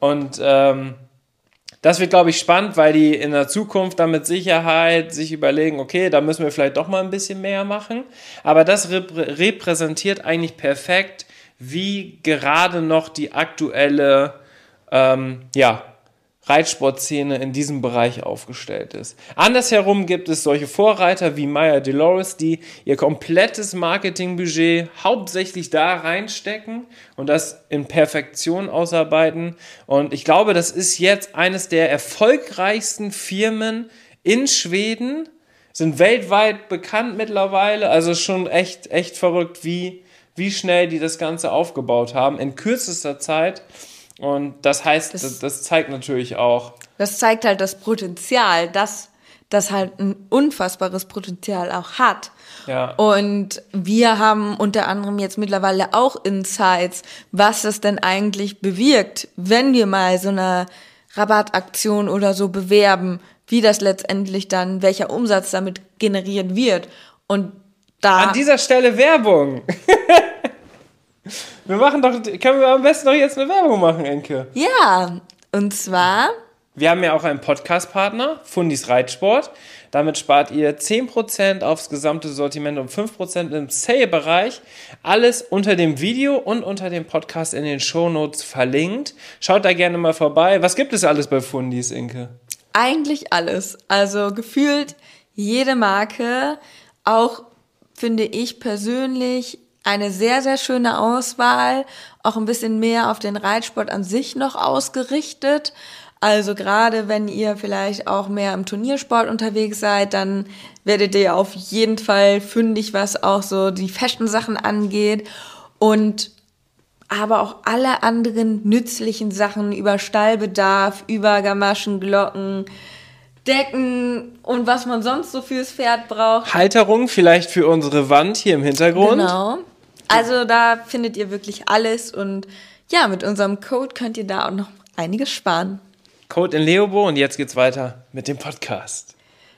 S1: Und ähm, das wird, glaube ich, spannend, weil die in der Zukunft dann mit Sicherheit sich überlegen, okay, da müssen wir vielleicht doch mal ein bisschen mehr machen. Aber das reprä repräsentiert eigentlich perfekt, wie gerade noch die aktuelle ähm, ja, Reitsportszene in diesem Bereich aufgestellt ist. Andersherum gibt es solche Vorreiter wie Maya Dolores, die ihr komplettes Marketingbudget hauptsächlich da reinstecken und das in Perfektion ausarbeiten. Und ich glaube, das ist jetzt eines der erfolgreichsten Firmen in Schweden, sind weltweit bekannt mittlerweile, also schon echt, echt verrückt, wie, wie schnell die das Ganze aufgebaut haben in kürzester Zeit. Und das heißt, das, das, zeigt natürlich auch.
S2: Das zeigt halt das Potenzial, dass das halt ein unfassbares Potenzial auch hat. Ja. Und wir haben unter anderem jetzt mittlerweile auch Insights, was das denn eigentlich bewirkt, wenn wir mal so eine Rabattaktion oder so bewerben, wie das letztendlich dann, welcher Umsatz damit generiert wird. Und da.
S1: An dieser Stelle Werbung. Wir machen doch, können wir am besten doch jetzt eine Werbung machen, Enke.
S2: Ja, und zwar.
S1: Wir haben ja auch einen Podcast-Partner, Fundis Reitsport. Damit spart ihr 10% aufs gesamte Sortiment und 5% im Sale-Bereich. Alles unter dem Video und unter dem Podcast in den Shownotes verlinkt. Schaut da gerne mal vorbei. Was gibt es alles bei Fundis, Inke?
S2: Eigentlich alles. Also gefühlt jede Marke. Auch finde ich persönlich eine sehr, sehr schöne Auswahl, auch ein bisschen mehr auf den Reitsport an sich noch ausgerichtet. Also gerade wenn ihr vielleicht auch mehr im Turniersport unterwegs seid, dann werdet ihr auf jeden Fall fündig, was auch so die Fashion-Sachen angeht. Und aber auch alle anderen nützlichen Sachen über Stallbedarf, über Gamaschen, Glocken, Decken und was man sonst so fürs Pferd braucht.
S1: Halterung vielleicht für unsere Wand hier im Hintergrund.
S2: Genau. Also da findet ihr wirklich alles und ja, mit unserem Code könnt ihr da auch noch einiges sparen.
S1: Code in Leobo und jetzt geht's weiter mit dem Podcast.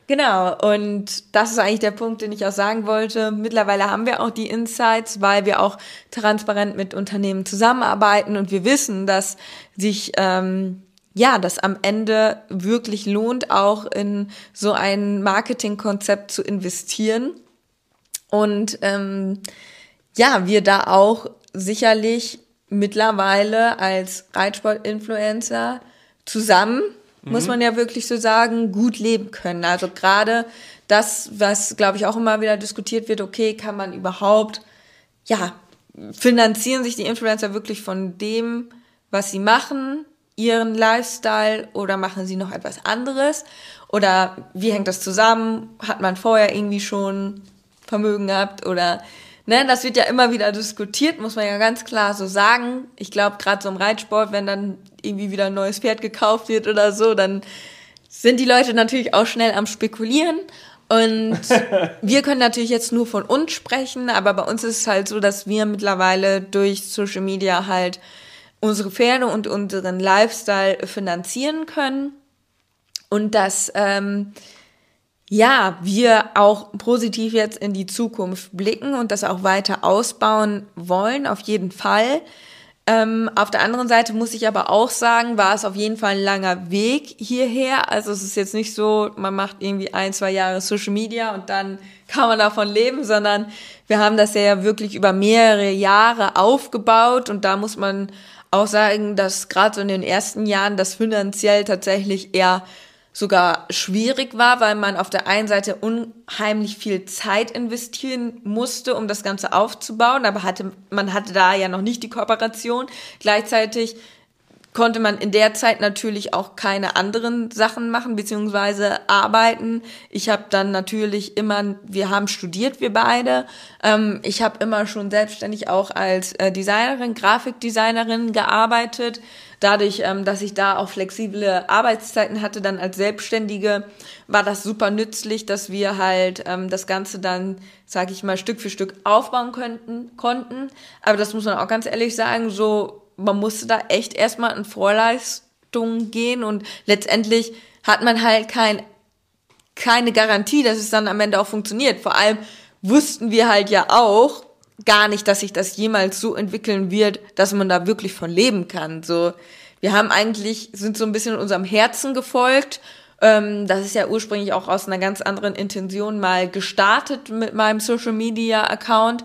S2: Genau, und das ist eigentlich der Punkt, den ich auch sagen wollte. Mittlerweile haben wir auch die Insights, weil wir auch transparent mit Unternehmen zusammenarbeiten und wir wissen, dass sich ähm, ja, das am Ende wirklich lohnt, auch in so ein Marketingkonzept zu investieren. Und ähm, ja, wir da auch sicherlich mittlerweile als Reitsport-Influencer zusammen, mhm. muss man ja wirklich so sagen, gut leben können. Also gerade das, was, glaube ich, auch immer wieder diskutiert wird, okay, kann man überhaupt, ja, finanzieren sich die Influencer wirklich von dem, was sie machen, ihren Lifestyle oder machen sie noch etwas anderes? Oder wie hängt das zusammen? Hat man vorher irgendwie schon Vermögen gehabt oder ne, das wird ja immer wieder diskutiert, muss man ja ganz klar so sagen. Ich glaube, gerade so im Reitsport, wenn dann irgendwie wieder ein neues Pferd gekauft wird oder so, dann sind die Leute natürlich auch schnell am Spekulieren. Und wir können natürlich jetzt nur von uns sprechen, aber bei uns ist es halt so, dass wir mittlerweile durch Social Media halt unsere Pferde und unseren Lifestyle finanzieren können. Und dass ähm, ja, wir auch positiv jetzt in die Zukunft blicken und das auch weiter ausbauen wollen, auf jeden Fall. Ähm, auf der anderen Seite muss ich aber auch sagen, war es auf jeden Fall ein langer Weg hierher. Also es ist jetzt nicht so, man macht irgendwie ein, zwei Jahre Social Media und dann kann man davon leben, sondern wir haben das ja wirklich über mehrere Jahre aufgebaut und da muss man auch sagen, dass gerade so in den ersten Jahren das finanziell tatsächlich eher sogar schwierig war, weil man auf der einen Seite unheimlich viel Zeit investieren musste, um das Ganze aufzubauen, aber hatte, man hatte da ja noch nicht die Kooperation. Gleichzeitig konnte man in der Zeit natürlich auch keine anderen Sachen machen, beziehungsweise arbeiten. Ich habe dann natürlich immer, wir haben studiert, wir beide. Ähm, ich habe immer schon selbstständig auch als äh, Designerin, Grafikdesignerin gearbeitet dadurch, ähm, dass ich da auch flexible Arbeitszeiten hatte, dann als Selbstständige, war das super nützlich, dass wir halt ähm, das Ganze dann, sage ich mal, Stück für Stück aufbauen könnten, konnten. Aber das muss man auch ganz ehrlich sagen, so man musste da echt erstmal in Vorleistung gehen und letztendlich hat man halt kein, keine Garantie, dass es dann am Ende auch funktioniert. Vor allem wussten wir halt ja auch, gar nicht, dass sich das jemals so entwickeln wird, dass man da wirklich von leben kann. So, wir haben eigentlich, sind so ein bisschen unserem Herzen gefolgt. Ähm, das ist ja ursprünglich auch aus einer ganz anderen Intention mal gestartet mit meinem Social Media Account.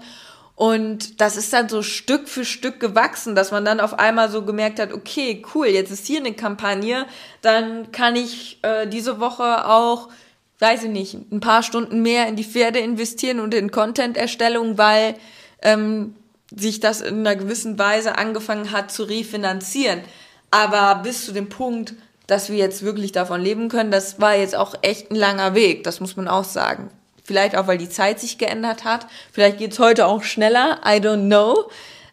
S2: Und das ist dann so Stück für Stück gewachsen, dass man dann auf einmal so gemerkt hat, okay, cool, jetzt ist hier eine Kampagne, dann kann ich äh, diese Woche auch, weiß ich nicht, ein paar Stunden mehr in die Pferde investieren und in Content-Erstellung, weil ähm, sich das in einer gewissen Weise angefangen hat zu refinanzieren. Aber bis zu dem Punkt, dass wir jetzt wirklich davon leben können, das war jetzt auch echt ein langer Weg, das muss man auch sagen. Vielleicht auch, weil die Zeit sich geändert hat. Vielleicht geht's heute auch schneller, I don't know.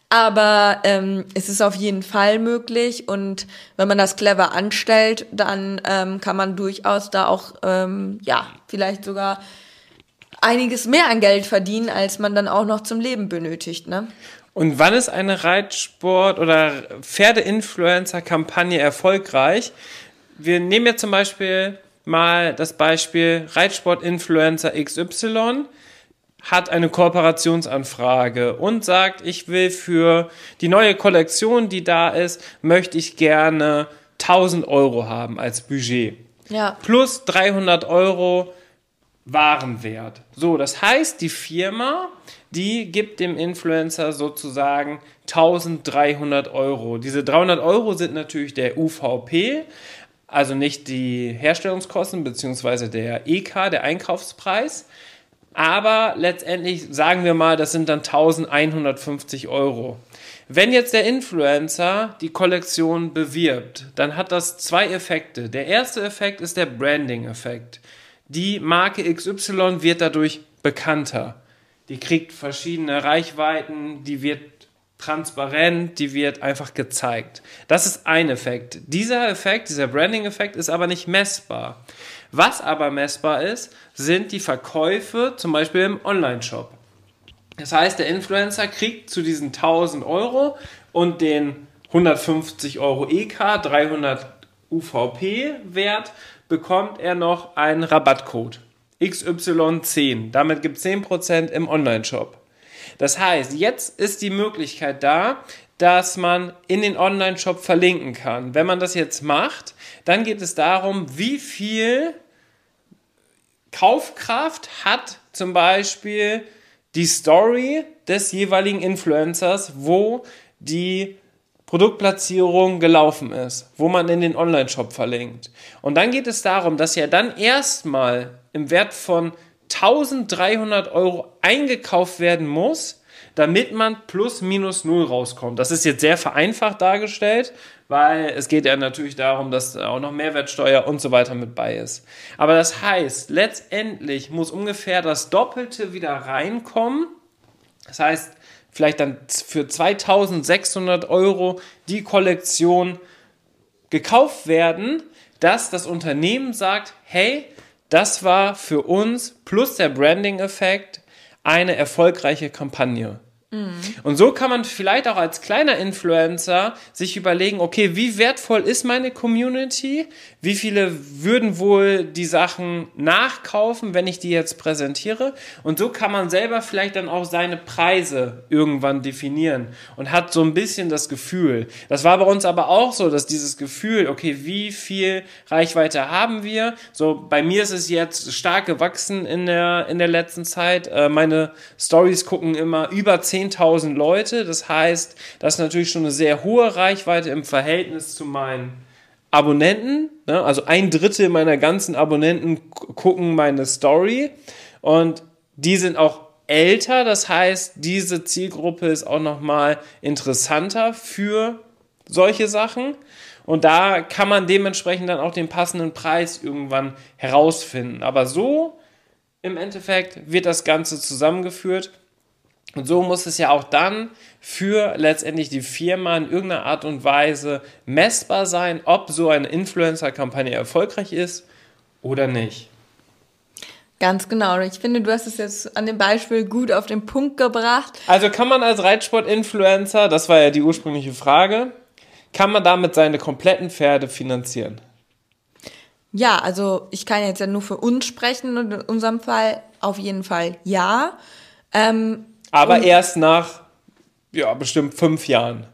S2: Aber ähm, es ist auf jeden Fall möglich und wenn man das clever anstellt, dann ähm, kann man durchaus da auch, ähm, ja, vielleicht sogar einiges mehr an Geld verdienen, als man dann auch noch zum Leben benötigt, ne?
S1: Und wann ist eine Reitsport- oder Pferdeinfluencer-Kampagne erfolgreich? Wir nehmen jetzt zum Beispiel mal das Beispiel Reitsport-Influencer XY hat eine Kooperationsanfrage und sagt, ich will für die neue Kollektion, die da ist, möchte ich gerne 1000 Euro haben als Budget.
S2: Ja.
S1: Plus 300 Euro Warenwert. So, das heißt, die Firma, die gibt dem Influencer sozusagen 1300 Euro. Diese 300 Euro sind natürlich der UVP, also nicht die Herstellungskosten beziehungsweise der EK, der Einkaufspreis. Aber letztendlich sagen wir mal, das sind dann 1150 Euro. Wenn jetzt der Influencer die Kollektion bewirbt, dann hat das zwei Effekte. Der erste Effekt ist der Branding-Effekt die Marke XY wird dadurch bekannter. Die kriegt verschiedene Reichweiten, die wird transparent, die wird einfach gezeigt. Das ist ein Effekt. Dieser Effekt, dieser Branding-Effekt ist aber nicht messbar. Was aber messbar ist, sind die Verkäufe zum Beispiel im Online-Shop. Das heißt, der Influencer kriegt zu diesen 1000 Euro und den 150 Euro EK, 300 UVP-Wert bekommt er noch einen Rabattcode. XY10. Damit gibt es 10% im Online-Shop. Das heißt, jetzt ist die Möglichkeit da, dass man in den Online-Shop verlinken kann. Wenn man das jetzt macht, dann geht es darum, wie viel Kaufkraft hat zum Beispiel die Story des jeweiligen Influencers, wo die Produktplatzierung gelaufen ist, wo man in den Online-Shop verlinkt. Und dann geht es darum, dass ja dann erstmal im Wert von 1300 Euro eingekauft werden muss, damit man plus minus null rauskommt. Das ist jetzt sehr vereinfacht dargestellt, weil es geht ja natürlich darum, dass auch noch Mehrwertsteuer und so weiter mit bei ist. Aber das heißt, letztendlich muss ungefähr das Doppelte wieder reinkommen. Das heißt, vielleicht dann für 2600 Euro die Kollektion gekauft werden, dass das Unternehmen sagt, hey, das war für uns plus der Branding-Effekt eine erfolgreiche Kampagne. Und so kann man vielleicht auch als kleiner Influencer sich überlegen, okay, wie wertvoll ist meine Community? Wie viele würden wohl die Sachen nachkaufen, wenn ich die jetzt präsentiere? Und so kann man selber vielleicht dann auch seine Preise irgendwann definieren und hat so ein bisschen das Gefühl. Das war bei uns aber auch so, dass dieses Gefühl, okay, wie viel Reichweite haben wir? So, bei mir ist es jetzt stark gewachsen in der, in der letzten Zeit. Äh, meine Stories gucken immer über 10 10.000 Leute. Das heißt, das ist natürlich schon eine sehr hohe Reichweite im Verhältnis zu meinen Abonnenten. Ne? Also ein Drittel meiner ganzen Abonnenten gucken meine Story und die sind auch älter. Das heißt, diese Zielgruppe ist auch nochmal interessanter für solche Sachen. Und da kann man dementsprechend dann auch den passenden Preis irgendwann herausfinden. Aber so im Endeffekt wird das Ganze zusammengeführt. Und so muss es ja auch dann für letztendlich die Firma in irgendeiner Art und Weise messbar sein, ob so eine Influencer-Kampagne erfolgreich ist oder nicht.
S2: Ganz genau. Ich finde, du hast es jetzt an dem Beispiel gut auf den Punkt gebracht.
S1: Also kann man als Reitsport-Influencer, das war ja die ursprüngliche Frage, kann man damit seine kompletten Pferde finanzieren?
S2: Ja, also ich kann jetzt ja nur für uns sprechen und in unserem Fall auf jeden Fall ja. Ähm,
S1: aber und erst nach, ja, bestimmt fünf Jahren.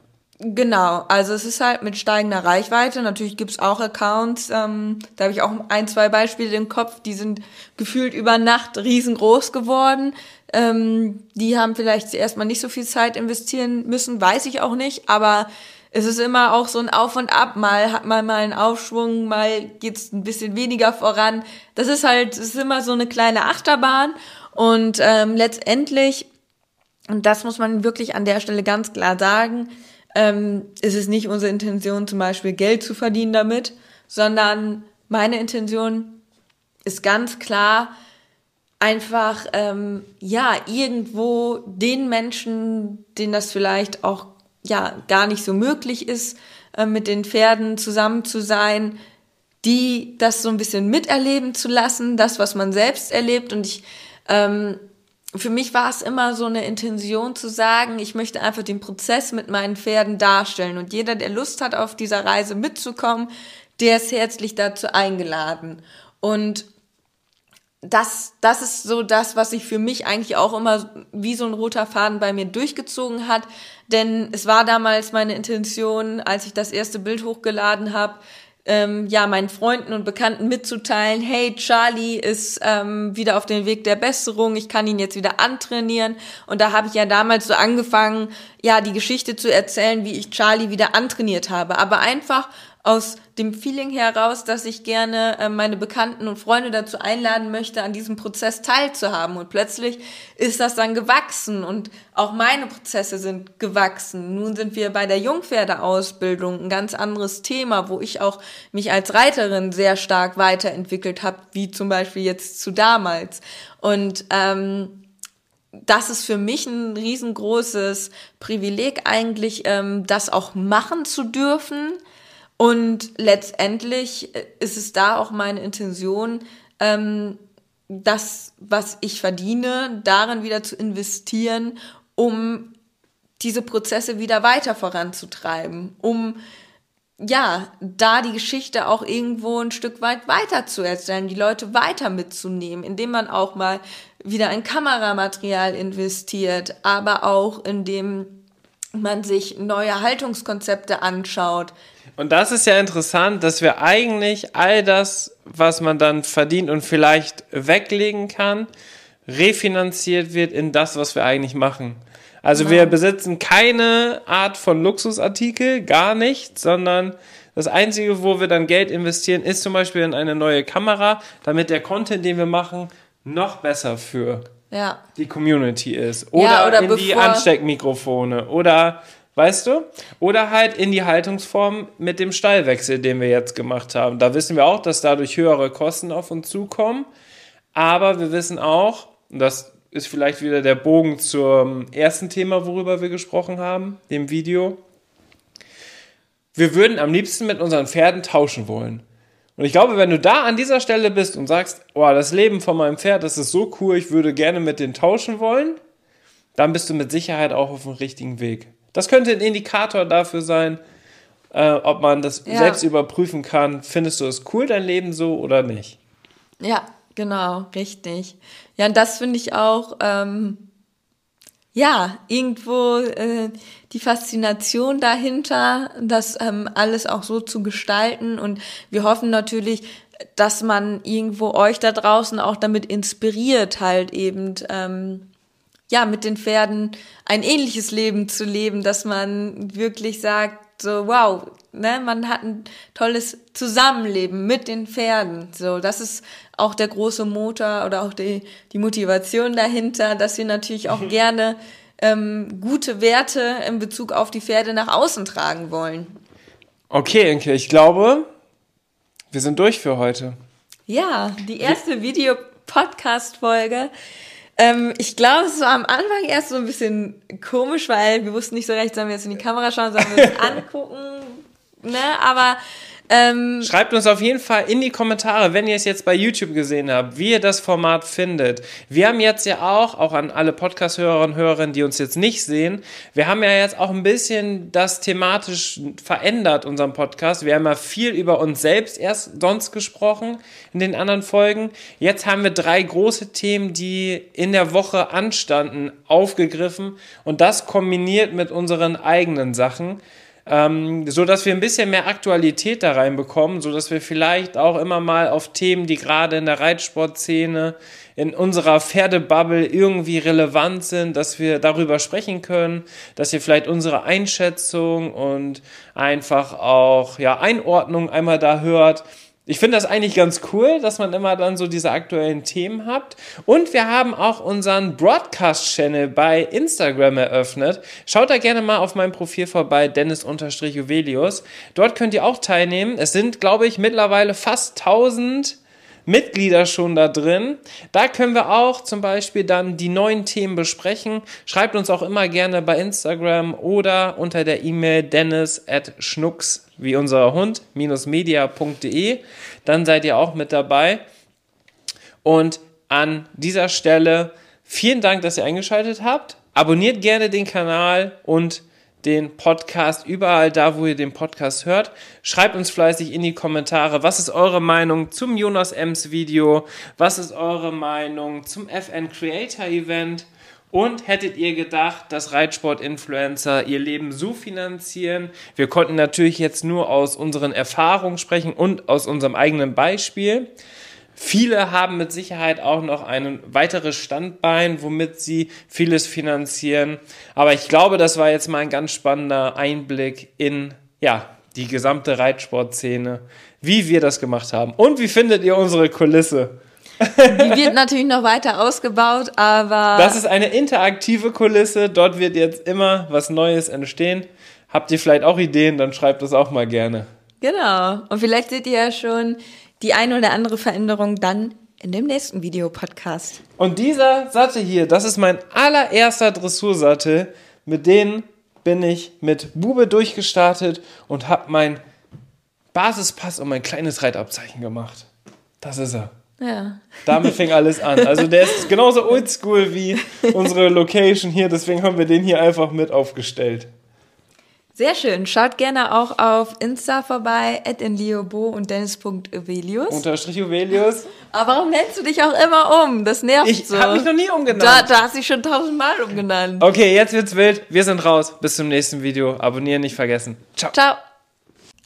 S2: Genau, also es ist halt mit steigender Reichweite. Natürlich gibt's auch Accounts, ähm, da habe ich auch ein, zwei Beispiele im Kopf, die sind gefühlt über Nacht riesengroß geworden. Ähm, die haben vielleicht erstmal nicht so viel Zeit investieren müssen, weiß ich auch nicht, aber es ist immer auch so ein Auf und Ab. Mal hat man mal einen Aufschwung, mal geht's ein bisschen weniger voran. Das ist halt, es ist immer so eine kleine Achterbahn. Und ähm, letztendlich und das muss man wirklich an der Stelle ganz klar sagen. Ähm, es ist nicht unsere Intention, zum Beispiel Geld zu verdienen damit, sondern meine Intention ist ganz klar, einfach ähm, ja irgendwo den Menschen, denen das vielleicht auch ja gar nicht so möglich ist, äh, mit den Pferden zusammen zu sein, die das so ein bisschen miterleben zu lassen, das was man selbst erlebt und ich ähm, für mich war es immer so eine Intention zu sagen, ich möchte einfach den Prozess mit meinen Pferden darstellen. Und jeder, der Lust hat, auf dieser Reise mitzukommen, der ist herzlich dazu eingeladen. Und das, das ist so das, was sich für mich eigentlich auch immer wie so ein roter Faden bei mir durchgezogen hat. Denn es war damals meine Intention, als ich das erste Bild hochgeladen habe, ähm, ja, meinen Freunden und Bekannten mitzuteilen, hey, Charlie ist ähm, wieder auf dem Weg der Besserung, ich kann ihn jetzt wieder antrainieren. Und da habe ich ja damals so angefangen, ja, die Geschichte zu erzählen, wie ich Charlie wieder antrainiert habe. Aber einfach aus dem Feeling heraus, dass ich gerne äh, meine Bekannten und Freunde dazu einladen möchte, an diesem Prozess teilzuhaben. Und plötzlich ist das dann gewachsen und auch meine Prozesse sind gewachsen. Nun sind wir bei der Jungpferdeausbildung ein ganz anderes Thema, wo ich auch mich als Reiterin sehr stark weiterentwickelt habe, wie zum Beispiel jetzt zu damals. Und ähm, das ist für mich ein riesengroßes Privileg eigentlich, ähm, das auch machen zu dürfen und letztendlich äh, ist es da auch meine Intention, ähm, das, was ich verdiene, darin wieder zu investieren, um diese Prozesse wieder weiter voranzutreiben, um ja, da die Geschichte auch irgendwo ein Stück weit weiter zu erzählen, die Leute weiter mitzunehmen, indem man auch mal wieder in Kameramaterial investiert, aber auch indem man sich neue Haltungskonzepte anschaut,
S1: und das ist ja interessant, dass wir eigentlich all das, was man dann verdient und vielleicht weglegen kann, refinanziert wird in das, was wir eigentlich machen. Also genau. wir besitzen keine Art von Luxusartikel, gar nicht, sondern das Einzige, wo wir dann Geld investieren, ist zum Beispiel in eine neue Kamera, damit der Content, den wir machen, noch besser für ja. die Community ist. Oder, ja, oder in die Ansteckmikrofone oder Weißt du? Oder halt in die Haltungsform mit dem Stallwechsel, den wir jetzt gemacht haben. Da wissen wir auch, dass dadurch höhere Kosten auf uns zukommen. Aber wir wissen auch, und das ist vielleicht wieder der Bogen zum ersten Thema, worüber wir gesprochen haben, dem Video. Wir würden am liebsten mit unseren Pferden tauschen wollen. Und ich glaube, wenn du da an dieser Stelle bist und sagst, oh, das Leben von meinem Pferd, das ist so cool, ich würde gerne mit denen tauschen wollen, dann bist du mit Sicherheit auch auf dem richtigen Weg. Das könnte ein Indikator dafür sein, äh, ob man das ja. selbst überprüfen kann. Findest du es cool, dein Leben so oder nicht?
S2: Ja, genau, richtig. Ja, und das finde ich auch, ähm, ja, irgendwo äh, die Faszination dahinter, das ähm, alles auch so zu gestalten. Und wir hoffen natürlich, dass man irgendwo euch da draußen auch damit inspiriert, halt eben ähm, ja mit den Pferden ein ähnliches Leben zu leben, dass man wirklich sagt, so wow, ne, man hat ein tolles Zusammenleben mit den Pferden. So, das ist auch der große Motor oder auch die, die Motivation dahinter, dass wir natürlich auch gerne ähm, gute Werte in Bezug auf die Pferde nach außen tragen wollen.
S1: Okay, Enke, ich glaube, wir sind durch für heute.
S2: Ja, die erste Videopodcast-Folge. Ähm, ich glaube, es war am Anfang erst so ein bisschen komisch, weil wir wussten nicht so recht, sollen wir jetzt in die Kamera schauen, sollen wir uns angucken, ne? Aber
S1: ähm, Schreibt uns auf jeden Fall in die Kommentare, wenn ihr es jetzt bei YouTube gesehen habt, wie ihr das Format findet. Wir haben jetzt ja auch, auch an alle Podcast-Hörerinnen und Hörer, die uns jetzt nicht sehen, wir haben ja jetzt auch ein bisschen das thematisch verändert, unseren Podcast. Wir haben ja viel über uns selbst erst sonst gesprochen in den anderen Folgen. Jetzt haben wir drei große Themen, die in der Woche anstanden, aufgegriffen und das kombiniert mit unseren eigenen Sachen ähm, so dass wir ein bisschen mehr Aktualität da reinbekommen, so dass wir vielleicht auch immer mal auf Themen, die gerade in der Reitsportszene, in unserer Pferdebubble irgendwie relevant sind, dass wir darüber sprechen können, dass ihr vielleicht unsere Einschätzung und einfach auch ja Einordnung einmal da hört ich finde das eigentlich ganz cool, dass man immer dann so diese aktuellen Themen hat. Und wir haben auch unseren Broadcast-Channel bei Instagram eröffnet. Schaut da gerne mal auf meinem Profil vorbei, Dennis-Juvelius. Dort könnt ihr auch teilnehmen. Es sind, glaube ich, mittlerweile fast 1000 Mitglieder schon da drin. Da können wir auch zum Beispiel dann die neuen Themen besprechen. Schreibt uns auch immer gerne bei Instagram oder unter der E-Mail dennis at schnucks wie unser Hund media.de. Dann seid ihr auch mit dabei. Und an dieser Stelle vielen Dank, dass ihr eingeschaltet habt. Abonniert gerne den Kanal und den Podcast überall da, wo ihr den Podcast hört. Schreibt uns fleißig in die Kommentare, was ist eure Meinung zum Jonas Ems Video? Was ist eure Meinung zum FN Creator Event? Und hättet ihr gedacht, dass Reitsport-Influencer ihr Leben so finanzieren? Wir konnten natürlich jetzt nur aus unseren Erfahrungen sprechen und aus unserem eigenen Beispiel. Viele haben mit Sicherheit auch noch ein weiteres Standbein, womit sie vieles finanzieren. Aber ich glaube, das war jetzt mal ein ganz spannender Einblick in, ja, die gesamte Reitsportszene, wie wir das gemacht haben. Und wie findet ihr unsere Kulisse?
S2: Die wird natürlich noch weiter ausgebaut, aber.
S1: Das ist eine interaktive Kulisse. Dort wird jetzt immer was Neues entstehen. Habt ihr vielleicht auch Ideen, dann schreibt das auch mal gerne.
S2: Genau. Und vielleicht seht ihr ja schon die eine oder andere Veränderung dann in dem nächsten Videopodcast.
S1: Und dieser Sattel hier, das ist mein allererster Dressursattel. Mit denen bin ich mit Bube durchgestartet und habe mein Basispass und mein kleines Reitabzeichen gemacht. Das ist er. Ja. Damit fing alles an. Also der ist genauso oldschool wie unsere Location hier, deswegen haben wir den hier einfach mit aufgestellt.
S2: Sehr schön. Schaut gerne auch auf Insta vorbei, at Liobo und dennis.uvelius.
S1: Unterstrich Uvelius.
S2: Aber warum nennst du dich auch immer um? Das nervt
S1: ich
S2: so.
S1: Ich habe mich noch nie umgenannt.
S2: Da, da hast du dich schon tausendmal umgenannt.
S1: Okay, jetzt wird's wild. Wir sind raus. Bis zum nächsten Video. Abonnieren nicht vergessen. Ciao.
S2: Ciao.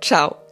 S2: ciao.